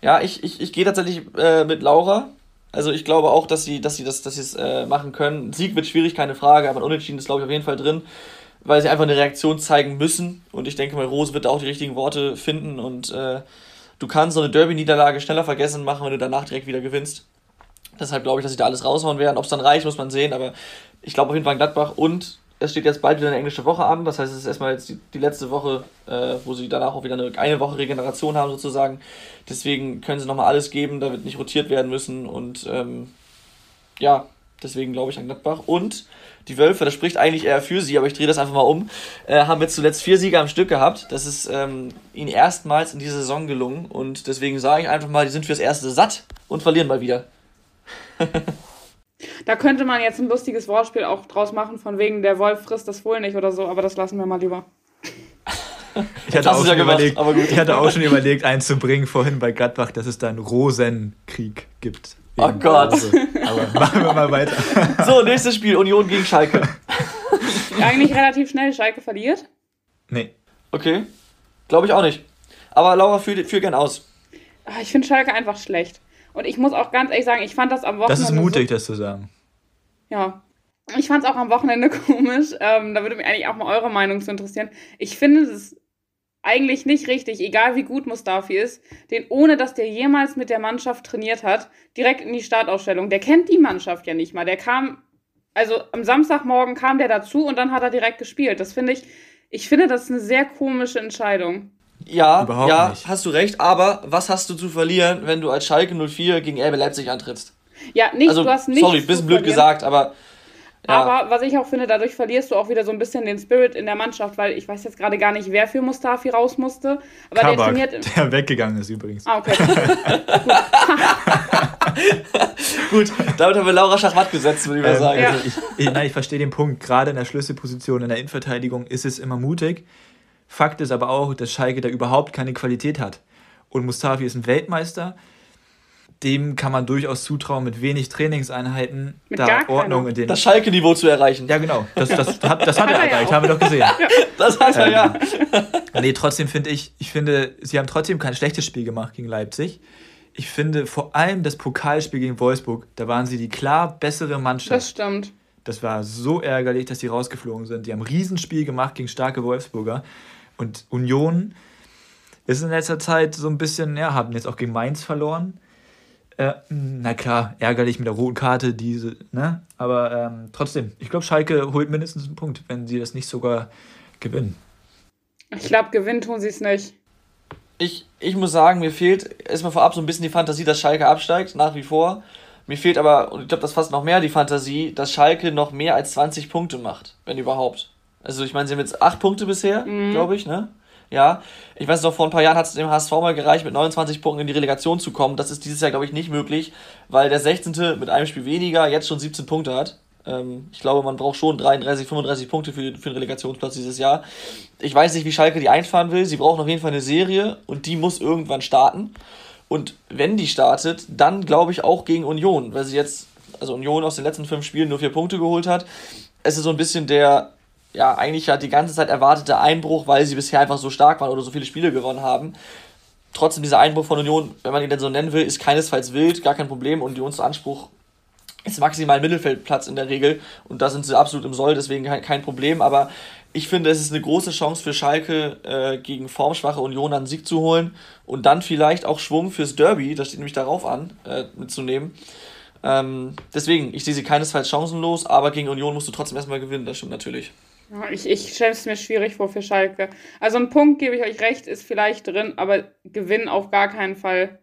Ja, ich, ich, ich gehe tatsächlich äh, mit Laura. Also ich glaube auch, dass sie, dass sie das, dass sie es äh, machen können. Sieg wird schwierig, keine Frage, aber ein Unentschieden ist, glaube ich, auf jeden Fall drin, weil sie einfach eine Reaktion zeigen müssen. Und ich denke mal, Rose wird da auch die richtigen Worte finden und äh, du kannst so eine Derby-Niederlage schneller vergessen machen, wenn du danach direkt wieder gewinnst. Deshalb glaube ich, dass sie da alles raushauen werden. Ob es dann reicht, muss man sehen, aber ich glaube auf jeden Fall Gladbach und es steht jetzt bald wieder eine englische Woche an. Das heißt, es ist erstmal jetzt die, die letzte Woche, äh, wo sie danach auch wieder eine, eine Woche Regeneration haben, sozusagen. Deswegen können sie nochmal alles geben, da wird nicht rotiert werden müssen. Und ähm, ja, deswegen glaube ich an Gladbach. Und die Wölfe, das spricht eigentlich eher für sie, aber ich drehe das einfach mal um, äh, haben jetzt zuletzt vier Sieger am Stück gehabt. Das ist ähm, ihnen erstmals in dieser Saison gelungen. Und deswegen sage ich einfach mal, die sind fürs Erste satt und verlieren mal wieder. Da könnte man jetzt ein lustiges Wortspiel auch draus machen, von wegen der Wolf frisst das wohl nicht oder so, aber das lassen wir mal lieber. Ich hatte, auch schon, ja überlegt, ich hatte auch schon überlegt, einzubringen vorhin bei Gladbach, dass es da einen Rosenkrieg gibt. Oh Gott. Rose. Aber machen wir mal weiter. So, nächstes Spiel, Union gegen Schalke. Eigentlich relativ schnell, Schalke verliert. Nee. Okay. Glaube ich auch nicht. Aber Laura, führ, führ gern aus. Ah, ich finde Schalke einfach schlecht. Und ich muss auch ganz ehrlich sagen, ich fand das am Wochenende. Das ist mutig, so, das zu sagen. Ja. Ich fand es auch am Wochenende komisch. Ähm, da würde mich eigentlich auch mal eure Meinung zu interessieren. Ich finde es eigentlich nicht richtig, egal wie gut Mustafi ist, den ohne dass der jemals mit der Mannschaft trainiert hat, direkt in die Startausstellung. Der kennt die Mannschaft ja nicht mal. Der kam, also am Samstagmorgen kam der dazu und dann hat er direkt gespielt. Das finde ich, ich finde das eine sehr komische Entscheidung. Ja, Überhaupt ja, nicht. hast du recht, aber was hast du zu verlieren, wenn du als Schalke 04 gegen RB Leipzig antrittst? Ja, nicht, also, du hast nichts Sorry, bisschen blöd gesagt, aber. Ja. Aber was ich auch finde, dadurch verlierst du auch wieder so ein bisschen den Spirit in der Mannschaft, weil ich weiß jetzt gerade gar nicht, wer für Mustafi raus musste. Aber Kabak, der trainiert. Der weggegangen ist übrigens. Ah, okay. Gut, damit haben wir Laura Schachmatt gesetzt, würde ich mal ähm, sagen. Ja. Also ich, ich, nein, ich verstehe den Punkt. Gerade in der Schlüsselposition in der Innenverteidigung ist es immer mutig. Fakt ist aber auch, dass Schalke da überhaupt keine Qualität hat. Und Mustafi ist ein Weltmeister. Dem kann man durchaus zutrauen, mit wenig Trainingseinheiten mit da Ordnung in den. Das Schalke-Niveau zu erreichen. Ja, genau. Das, das, das, hat, das hat er erreicht, haben wir doch gesehen. Ja, das hat er, ja. Ähm, nee, trotzdem finde ich, ich finde, sie haben trotzdem kein schlechtes Spiel gemacht gegen Leipzig. Ich finde vor allem das Pokalspiel gegen Wolfsburg, da waren sie die klar bessere Mannschaft. Das stimmt. Das war so ärgerlich, dass die rausgeflogen sind. Die haben ein Riesenspiel gemacht gegen starke Wolfsburger. Und Union ist in letzter Zeit so ein bisschen, ja, haben jetzt auch gegen Mainz verloren. Äh, na klar, ärgerlich mit der roten Karte, diese, ne? Aber ähm, trotzdem, ich glaube, Schalke holt mindestens einen Punkt, wenn sie das nicht sogar gewinnen. Ich glaube, gewinnen tun sie es nicht. Ich, ich muss sagen, mir fehlt erstmal vorab so ein bisschen die Fantasie, dass Schalke absteigt, nach wie vor. Mir fehlt aber, und ich glaube, das fast noch mehr die Fantasie, dass Schalke noch mehr als 20 Punkte macht, wenn überhaupt. Also ich meine, sie haben jetzt acht Punkte bisher, mhm. glaube ich, ne? Ja. Ich weiß noch, vor ein paar Jahren hat es dem HSV mal gereicht, mit 29 Punkten in die Relegation zu kommen. Das ist dieses Jahr, glaube ich, nicht möglich, weil der 16. mit einem Spiel weniger jetzt schon 17 Punkte hat. Ähm, ich glaube, man braucht schon 33, 35 Punkte für, für den Relegationsplatz dieses Jahr. Ich weiß nicht, wie Schalke die einfahren will. Sie brauchen auf jeden Fall eine Serie und die muss irgendwann starten. Und wenn die startet, dann glaube ich auch gegen Union, weil sie jetzt, also Union aus den letzten fünf Spielen nur vier Punkte geholt hat. Es ist so ein bisschen der ja, eigentlich hat die ganze Zeit erwartete Einbruch, weil sie bisher einfach so stark waren oder so viele Spiele gewonnen haben. Trotzdem, dieser Einbruch von Union, wenn man ihn denn so nennen will, ist keinesfalls wild, gar kein Problem. Und Unions Anspruch ist maximal Mittelfeldplatz in der Regel. Und da sind sie absolut im Soll, deswegen kein, kein Problem. Aber ich finde, es ist eine große Chance für Schalke, äh, gegen formschwache Union einen Sieg zu holen. Und dann vielleicht auch Schwung fürs Derby, das steht nämlich darauf an, äh, mitzunehmen. Ähm, deswegen, ich sehe sie keinesfalls chancenlos, aber gegen Union musst du trotzdem erstmal gewinnen, das stimmt natürlich. Ich, ich stelle es mir schwierig vor für Schalke. Also ein Punkt, gebe ich euch recht, ist vielleicht drin, aber gewinnen auf gar keinen Fall.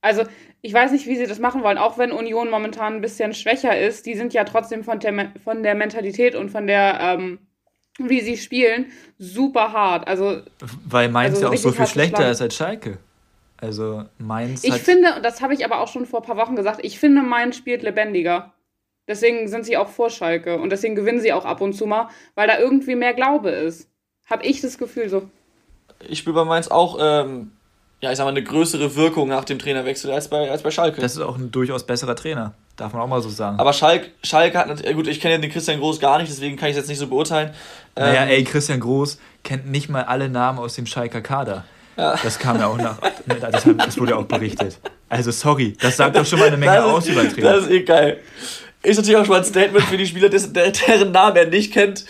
Also ich weiß nicht, wie sie das machen wollen, auch wenn Union momentan ein bisschen schwächer ist. Die sind ja trotzdem von der, von der Mentalität und von der, ähm, wie sie spielen, super hart. Also, Weil Mainz also ja auch so viel schlechter ist als Schalke. Also Mainz. Ich finde, und das habe ich aber auch schon vor ein paar Wochen gesagt, ich finde, Mainz spielt lebendiger. Deswegen sind sie auch vor Schalke und deswegen gewinnen sie auch ab und zu mal, weil da irgendwie mehr Glaube ist. Hab ich das Gefühl so. Ich spüre bei Mainz auch, ähm, ja, ich sag mal, eine größere Wirkung nach dem Trainerwechsel als bei, als bei Schalke. Das ist auch ein durchaus besserer Trainer, darf man auch mal so sagen. Aber Schalke, Schalke hat natürlich, gut, ich kenne ja den Christian Groß gar nicht, deswegen kann ich es jetzt nicht so beurteilen. Naja, ähm, ey, Christian Groß kennt nicht mal alle Namen aus dem Schalker Kader. Ja. Das kam ja auch nach, das, das wurde ja auch berichtet. Also sorry, das sagt doch schon mal eine Menge aus über Trainer. Das ist eh geil. Ist natürlich auch schon mal ein Statement für die Spieler, deren Namen er nicht kennt.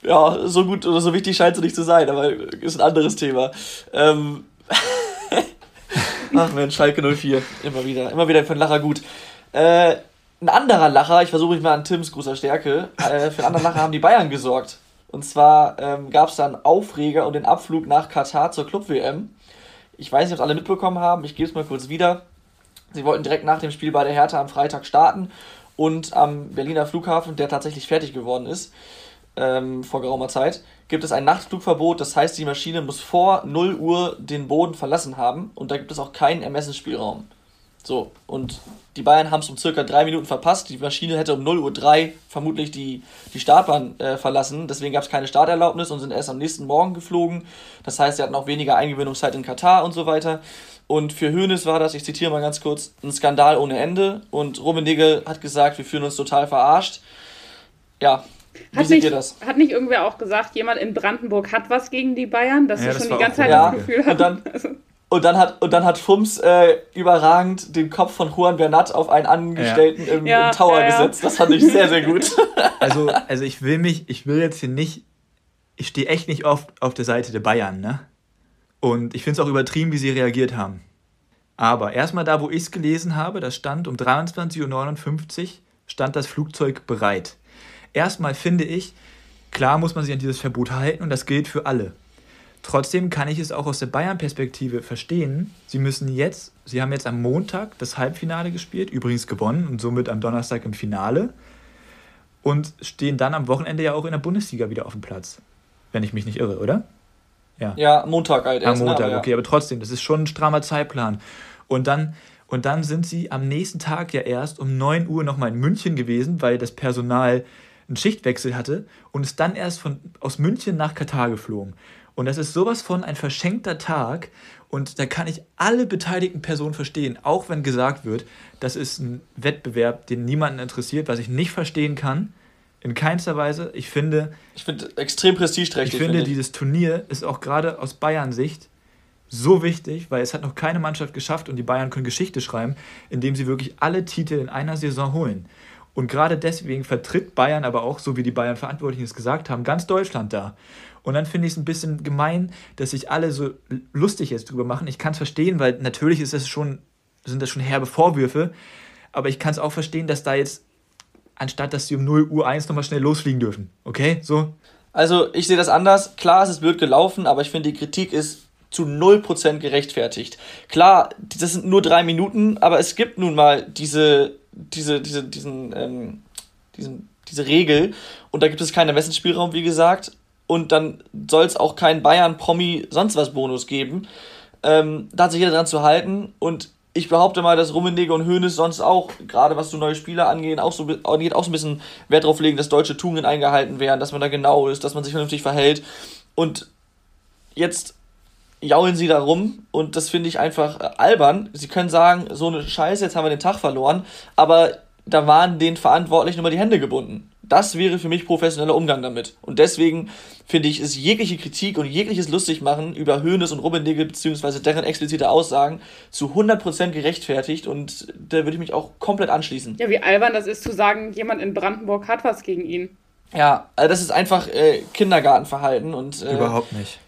Ja, so gut oder so wichtig scheint es nicht zu sein, aber ist ein anderes Thema. Ähm Ach Mensch, Schalke 04. Immer wieder. Immer wieder für einen Lacher gut. Äh, ein anderer Lacher, ich versuche mich mal an Tims großer Stärke, äh, für einen anderen Lacher haben die Bayern gesorgt. Und zwar ähm, gab es dann Aufreger und den Abflug nach Katar zur Club-WM. Ich weiß nicht, ob es alle mitbekommen haben, ich gebe es mal kurz wieder. Sie wollten direkt nach dem Spiel bei der Hertha am Freitag starten und am Berliner Flughafen, der tatsächlich fertig geworden ist, ähm, vor geraumer Zeit, gibt es ein Nachtflugverbot. Das heißt, die Maschine muss vor 0 Uhr den Boden verlassen haben und da gibt es auch keinen Ermessensspielraum. So, und die Bayern haben es um circa drei Minuten verpasst. Die Maschine hätte um 0.03 Uhr vermutlich die, die Startbahn äh, verlassen. Deswegen gab es keine Starterlaubnis und sind erst am nächsten Morgen geflogen. Das heißt, sie hatten auch weniger Eingewöhnungszeit in Katar und so weiter. Und für Hoeneß war das, ich zitiere mal ganz kurz, ein Skandal ohne Ende. Und Rummenigge hat gesagt, wir fühlen uns total verarscht. Ja, wie hat seht nicht, ihr das? Hat nicht irgendwer auch gesagt, jemand in Brandenburg hat was gegen die Bayern, dass ja, du schon die ganze Zeit das Gefühl hast? Und dann, und dann hat, und dann hat Fums äh, überragend den Kopf von Juan Bernat auf einen Angestellten ja. Im, ja, im, Tower ja, gesetzt. Das fand ich sehr, sehr gut. Also, also ich will mich, ich will jetzt hier nicht, ich stehe echt nicht oft auf der Seite der Bayern, ne? Und ich finde es auch übertrieben, wie sie reagiert haben. Aber erstmal da, wo ich es gelesen habe, da stand um 23.59 Uhr stand das Flugzeug bereit. Erstmal finde ich, klar muss man sich an dieses Verbot halten und das gilt für alle. Trotzdem kann ich es auch aus der Bayern-Perspektive verstehen. Sie müssen jetzt, sie haben jetzt am Montag das Halbfinale gespielt, übrigens gewonnen und somit am Donnerstag im Finale und stehen dann am Wochenende ja auch in der Bundesliga wieder auf dem Platz. Wenn ich mich nicht irre, oder? Ja, ja Montag halt erst. Am ne, Montag, aber ja. okay, aber trotzdem, das ist schon ein strammer Zeitplan. Und dann, und dann sind sie am nächsten Tag ja erst um 9 Uhr nochmal in München gewesen, weil das Personal einen Schichtwechsel hatte und ist dann erst von, aus München nach Katar geflogen. Und das ist sowas von ein verschenkter Tag. Und da kann ich alle beteiligten Personen verstehen, auch wenn gesagt wird, das ist ein Wettbewerb, den niemanden interessiert, was ich nicht verstehen kann. In keinster Weise. Ich finde. Ich finde extrem prestigeträchtig. Ich finde, find ich. dieses Turnier ist auch gerade aus Bayern-Sicht so wichtig, weil es hat noch keine Mannschaft geschafft und die Bayern können Geschichte schreiben, indem sie wirklich alle Titel in einer Saison holen. Und gerade deswegen vertritt Bayern aber auch, so wie die Bayern-Verantwortlichen es gesagt haben, ganz Deutschland da. Und dann finde ich es ein bisschen gemein, dass sich alle so lustig jetzt drüber machen. Ich kann es verstehen, weil natürlich ist das schon, sind das schon herbe Vorwürfe. Aber ich kann es auch verstehen, dass da jetzt, anstatt dass sie um 0 Uhr 1 nochmal schnell losfliegen dürfen. Okay? So? Also, ich sehe das anders. Klar, es ist blöd gelaufen, aber ich finde, die Kritik ist zu 0% gerechtfertigt. Klar, das sind nur drei Minuten, aber es gibt nun mal diese, diese, diese, diesen, ähm, diesen, diese Regel und da gibt es keinen Ermessensspielraum, wie gesagt und dann soll es auch keinen Bayern-Promi sonst was Bonus geben. Ähm, da hat sich jeder dran zu halten und ich behaupte mal, dass Rummenigge und Hoeneß sonst auch, gerade was so neue Spieler angeht, auch so, angeht, auch so ein bisschen Wert drauf legen, dass deutsche Tugenden eingehalten werden, dass man da genau ist, dass man sich vernünftig verhält. Und jetzt jaulen sie da rum und das finde ich einfach äh, albern. Sie können sagen, so eine Scheiße, jetzt haben wir den Tag verloren, aber da waren den Verantwortlichen immer die Hände gebunden. Das wäre für mich professioneller Umgang damit. Und deswegen finde ich, ist jegliche Kritik und jegliches Lustigmachen über Höhnes und Rummenigge bzw. deren explizite Aussagen zu 100% gerechtfertigt und da würde ich mich auch komplett anschließen. Ja, wie albern das ist zu sagen, jemand in Brandenburg hat was gegen ihn. Ja, also das ist einfach äh, Kindergartenverhalten und. Äh, Überhaupt nicht.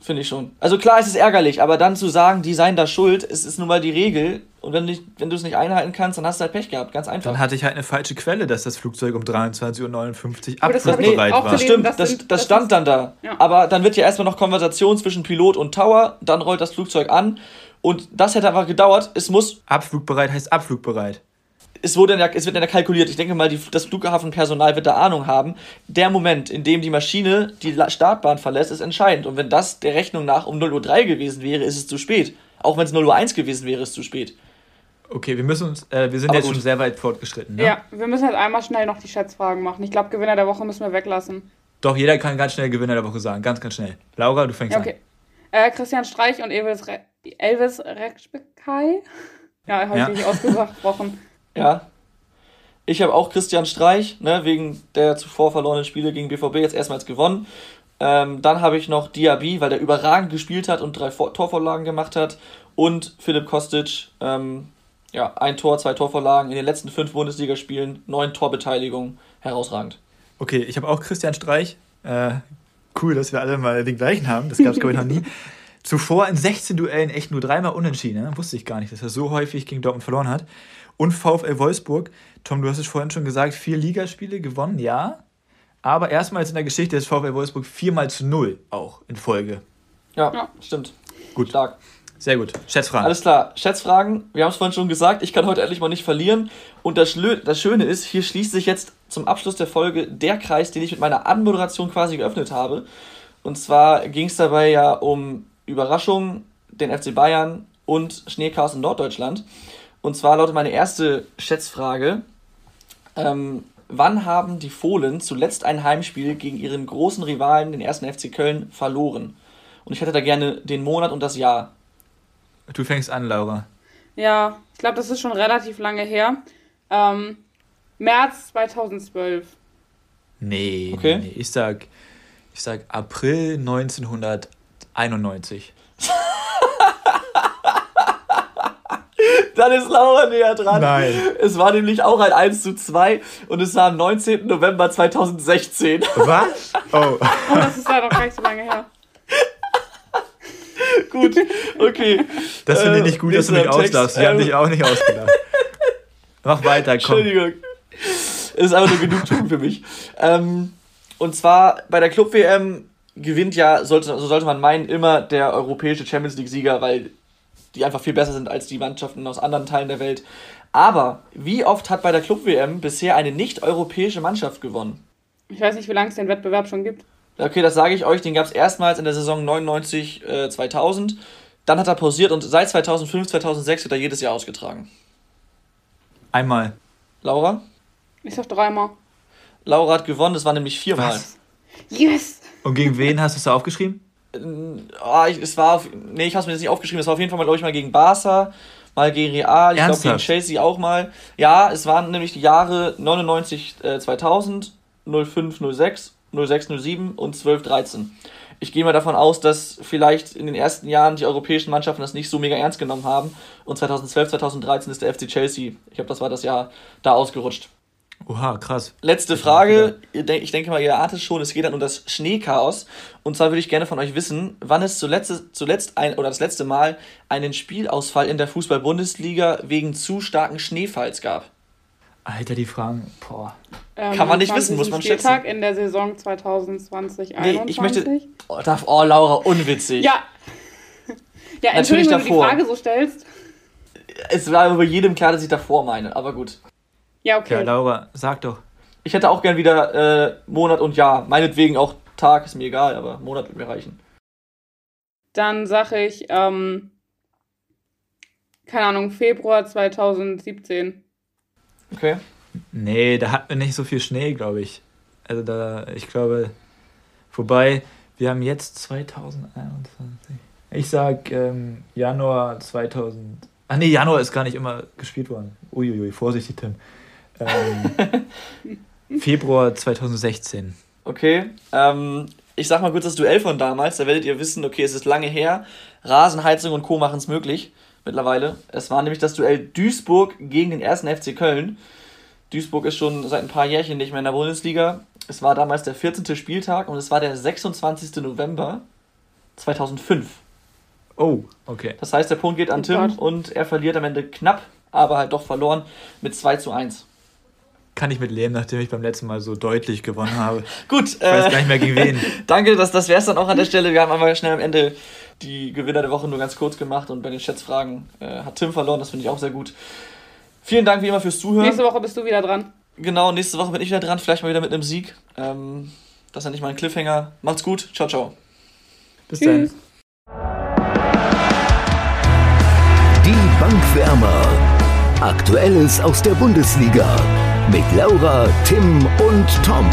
Finde ich schon. Also klar, es ist ärgerlich, aber dann zu sagen, die seien da schuld, es ist nun mal die Regel. Und wenn du, wenn du es nicht einhalten kannst, dann hast du halt Pech gehabt. Ganz einfach. Dann hatte ich halt eine falsche Quelle, dass das Flugzeug um 23.59 Uhr abflugbereit war. Das stimmt, das, das, das stand dann da. Ja. Aber dann wird ja erstmal noch Konversation zwischen Pilot und Tower, dann rollt das Flugzeug an. Und das hätte einfach gedauert. Es muss. Abflugbereit heißt abflugbereit es, wurde ja, es wird ja kalkuliert. Ich denke mal, die, das Flughafenpersonal wird da Ahnung haben. Der Moment, in dem die Maschine die Startbahn verlässt, ist entscheidend. Und wenn das der Rechnung nach um 0.03 Uhr gewesen wäre, ist es zu spät. Auch wenn es 0.01 Uhr gewesen wäre, ist es zu spät. Okay, wir müssen uns, äh, wir sind Aber jetzt gut. schon sehr weit fortgeschritten. Ne? Ja, wir müssen jetzt einmal schnell noch die Schätzfragen machen. Ich glaube, Gewinner der Woche müssen wir weglassen. Doch, jeder kann ganz schnell Gewinner der Woche sagen. Ganz, ganz schnell. Laura, du fängst ja, okay. an. Äh, Christian Streich und Elvis, Re Elvis Rekspekay. Ja, habe ich ja. nicht ausgesprochen. Ja. Ich habe auch Christian Streich, ne, wegen der zuvor verlorenen Spiele gegen BVB jetzt erstmals gewonnen. Ähm, dann habe ich noch Diaby, weil der überragend gespielt hat und drei Torvorlagen gemacht hat. Und Philipp Kostic, ähm, ja, ein Tor, zwei Torvorlagen in den letzten fünf Bundesligaspielen, neun Torbeteiligungen, herausragend. Okay, ich habe auch Christian Streich. Äh, cool, dass wir alle mal den gleichen haben. Das gab es, glaube ich, noch nie. Zuvor in 16 Duellen echt nur dreimal unentschieden. Ne? Wusste ich gar nicht, dass er so häufig gegen Dortmund verloren hat. Und VfL Wolfsburg. Tom, du hast es vorhin schon gesagt, vier Ligaspiele gewonnen, ja. Aber erstmals in der Geschichte des VfL Wolfsburg viermal zu null auch in Folge. Ja, ja. stimmt. Gut. Stark. Sehr gut. Schätzfragen. Alles klar. Schätzfragen. Wir haben es vorhin schon gesagt, ich kann heute endlich mal nicht verlieren. Und das, das Schöne ist, hier schließt sich jetzt zum Abschluss der Folge der Kreis, den ich mit meiner Anmoderation quasi geöffnet habe. Und zwar ging es dabei ja um Überraschungen, den FC Bayern und Schneechaos in Norddeutschland. Und zwar lautet meine erste Schätzfrage. Ähm, wann haben die Fohlen zuletzt ein Heimspiel gegen ihren großen Rivalen, den ersten FC Köln, verloren? Und ich hätte da gerne den Monat und das Jahr. Du fängst an, Laura. Ja, ich glaube, das ist schon relativ lange her. Ähm, März 2012. Nee, okay. nee, ich sag, ich sag April 1991. Dann ist Laura näher dran. Nein. Es war nämlich auch ein 1 zu 2 und es war am 19. November 2016. Was? Oh. oh das ist ja noch gar nicht so lange her. gut, okay. Das finde ich nicht gut, äh, dass du mich auslachst. Wir haben dich auch nicht ausgedacht. Mach weiter, komm. Entschuldigung. Es ist einfach nur Genugtuung für mich. Ähm, und zwar bei der Club-WM gewinnt ja, sollte, so sollte man meinen, immer der europäische Champions League-Sieger, weil die einfach viel besser sind als die Mannschaften aus anderen Teilen der Welt. Aber wie oft hat bei der Club-WM bisher eine nicht-europäische Mannschaft gewonnen? Ich weiß nicht, wie lange es den Wettbewerb schon gibt. Okay, das sage ich euch. Den gab es erstmals in der Saison 99, äh, 2000. Dann hat er pausiert und seit 2005, 2006 wird er jedes Jahr ausgetragen. Einmal. Laura? Ich sag dreimal. Laura hat gewonnen, das war nämlich viermal. Was? Yes! Und gegen wen hast du es da aufgeschrieben? Oh, ich, es war auf, nee, ich habe es mir jetzt nicht aufgeschrieben. Es war auf jeden Fall mal, glaube ich, mal gegen Barca, mal gegen Real, ich glaube gegen Chelsea auch mal. Ja, es waren nämlich die Jahre 99, äh, 2000, 05, 06 06, 07 und 12, 13. Ich gehe mal davon aus, dass vielleicht in den ersten Jahren die europäischen Mannschaften das nicht so mega ernst genommen haben. Und 2012, 2013 ist der FC Chelsea. Ich glaube, das war das Jahr da ausgerutscht. Oha, krass. Letzte Frage. Ich denke mal, ihr ahnt es schon, es geht dann um das Schneechaos. Und zwar würde ich gerne von euch wissen, wann es zuletzt, zuletzt ein, oder das letzte Mal einen Spielausfall in der Fußball-Bundesliga wegen zu starken Schneefalls gab. Alter, die Fragen, boah. Ähm, Kann man nicht wissen, muss man Spieltag schätzen. in der Saison 2020 Nee, ich möchte. Oh, darf, oh, Laura, unwitzig. Ja. ja, Entschuldigung, wenn du die Frage so stellst. Es war über jedem klar, dass ich davor meine, aber gut. Ja, okay. Ja, Laura, sag doch. Ich hätte auch gern wieder äh, Monat und Jahr. Meinetwegen auch Tag, ist mir egal, aber Monat wird mir reichen. Dann sage ich, ähm, keine Ahnung, Februar 2017. Okay. Nee, da hatten wir nicht so viel Schnee, glaube ich. Also da, ich glaube, wobei, wir haben jetzt 2021. Ich sag ähm, Januar 2000. Ach nee, Januar ist gar nicht immer gespielt worden. Uiuiui, vorsichtig, Tim. Ähm, Februar 2016. Okay, ähm, ich sag mal kurz das Duell von damals. Da werdet ihr wissen, okay, es ist lange her. Rasenheizung und Co. machen es möglich mittlerweile. Es war nämlich das Duell Duisburg gegen den ersten FC Köln. Duisburg ist schon seit ein paar Jährchen nicht mehr in der Bundesliga. Es war damals der 14. Spieltag und es war der 26. November 2005. Oh, okay. Das heißt, der Punkt geht an oh Tim und er verliert am Ende knapp, aber halt doch verloren mit 2 zu 1. Kann ich mit leben, nachdem ich beim letzten Mal so deutlich gewonnen habe. Gut. Ich weiß äh, gar nicht mehr gegen wen. Danke, das, das wäre es dann auch an der Stelle. Wir haben aber schnell am Ende die Gewinner der Woche nur ganz kurz gemacht und bei den Schätzfragen äh, hat Tim verloren. Das finde ich auch sehr gut. Vielen Dank wie immer fürs Zuhören. Nächste Woche bist du wieder dran. Genau, nächste Woche bin ich wieder dran. Vielleicht mal wieder mit einem Sieg. Ähm, das ist ja nicht mal ein Cliffhanger. Macht's gut. Ciao, ciao. Bis dann. Die Bankwärmer. Aktuelles aus der Bundesliga. Mit Laura, Tim und Tom.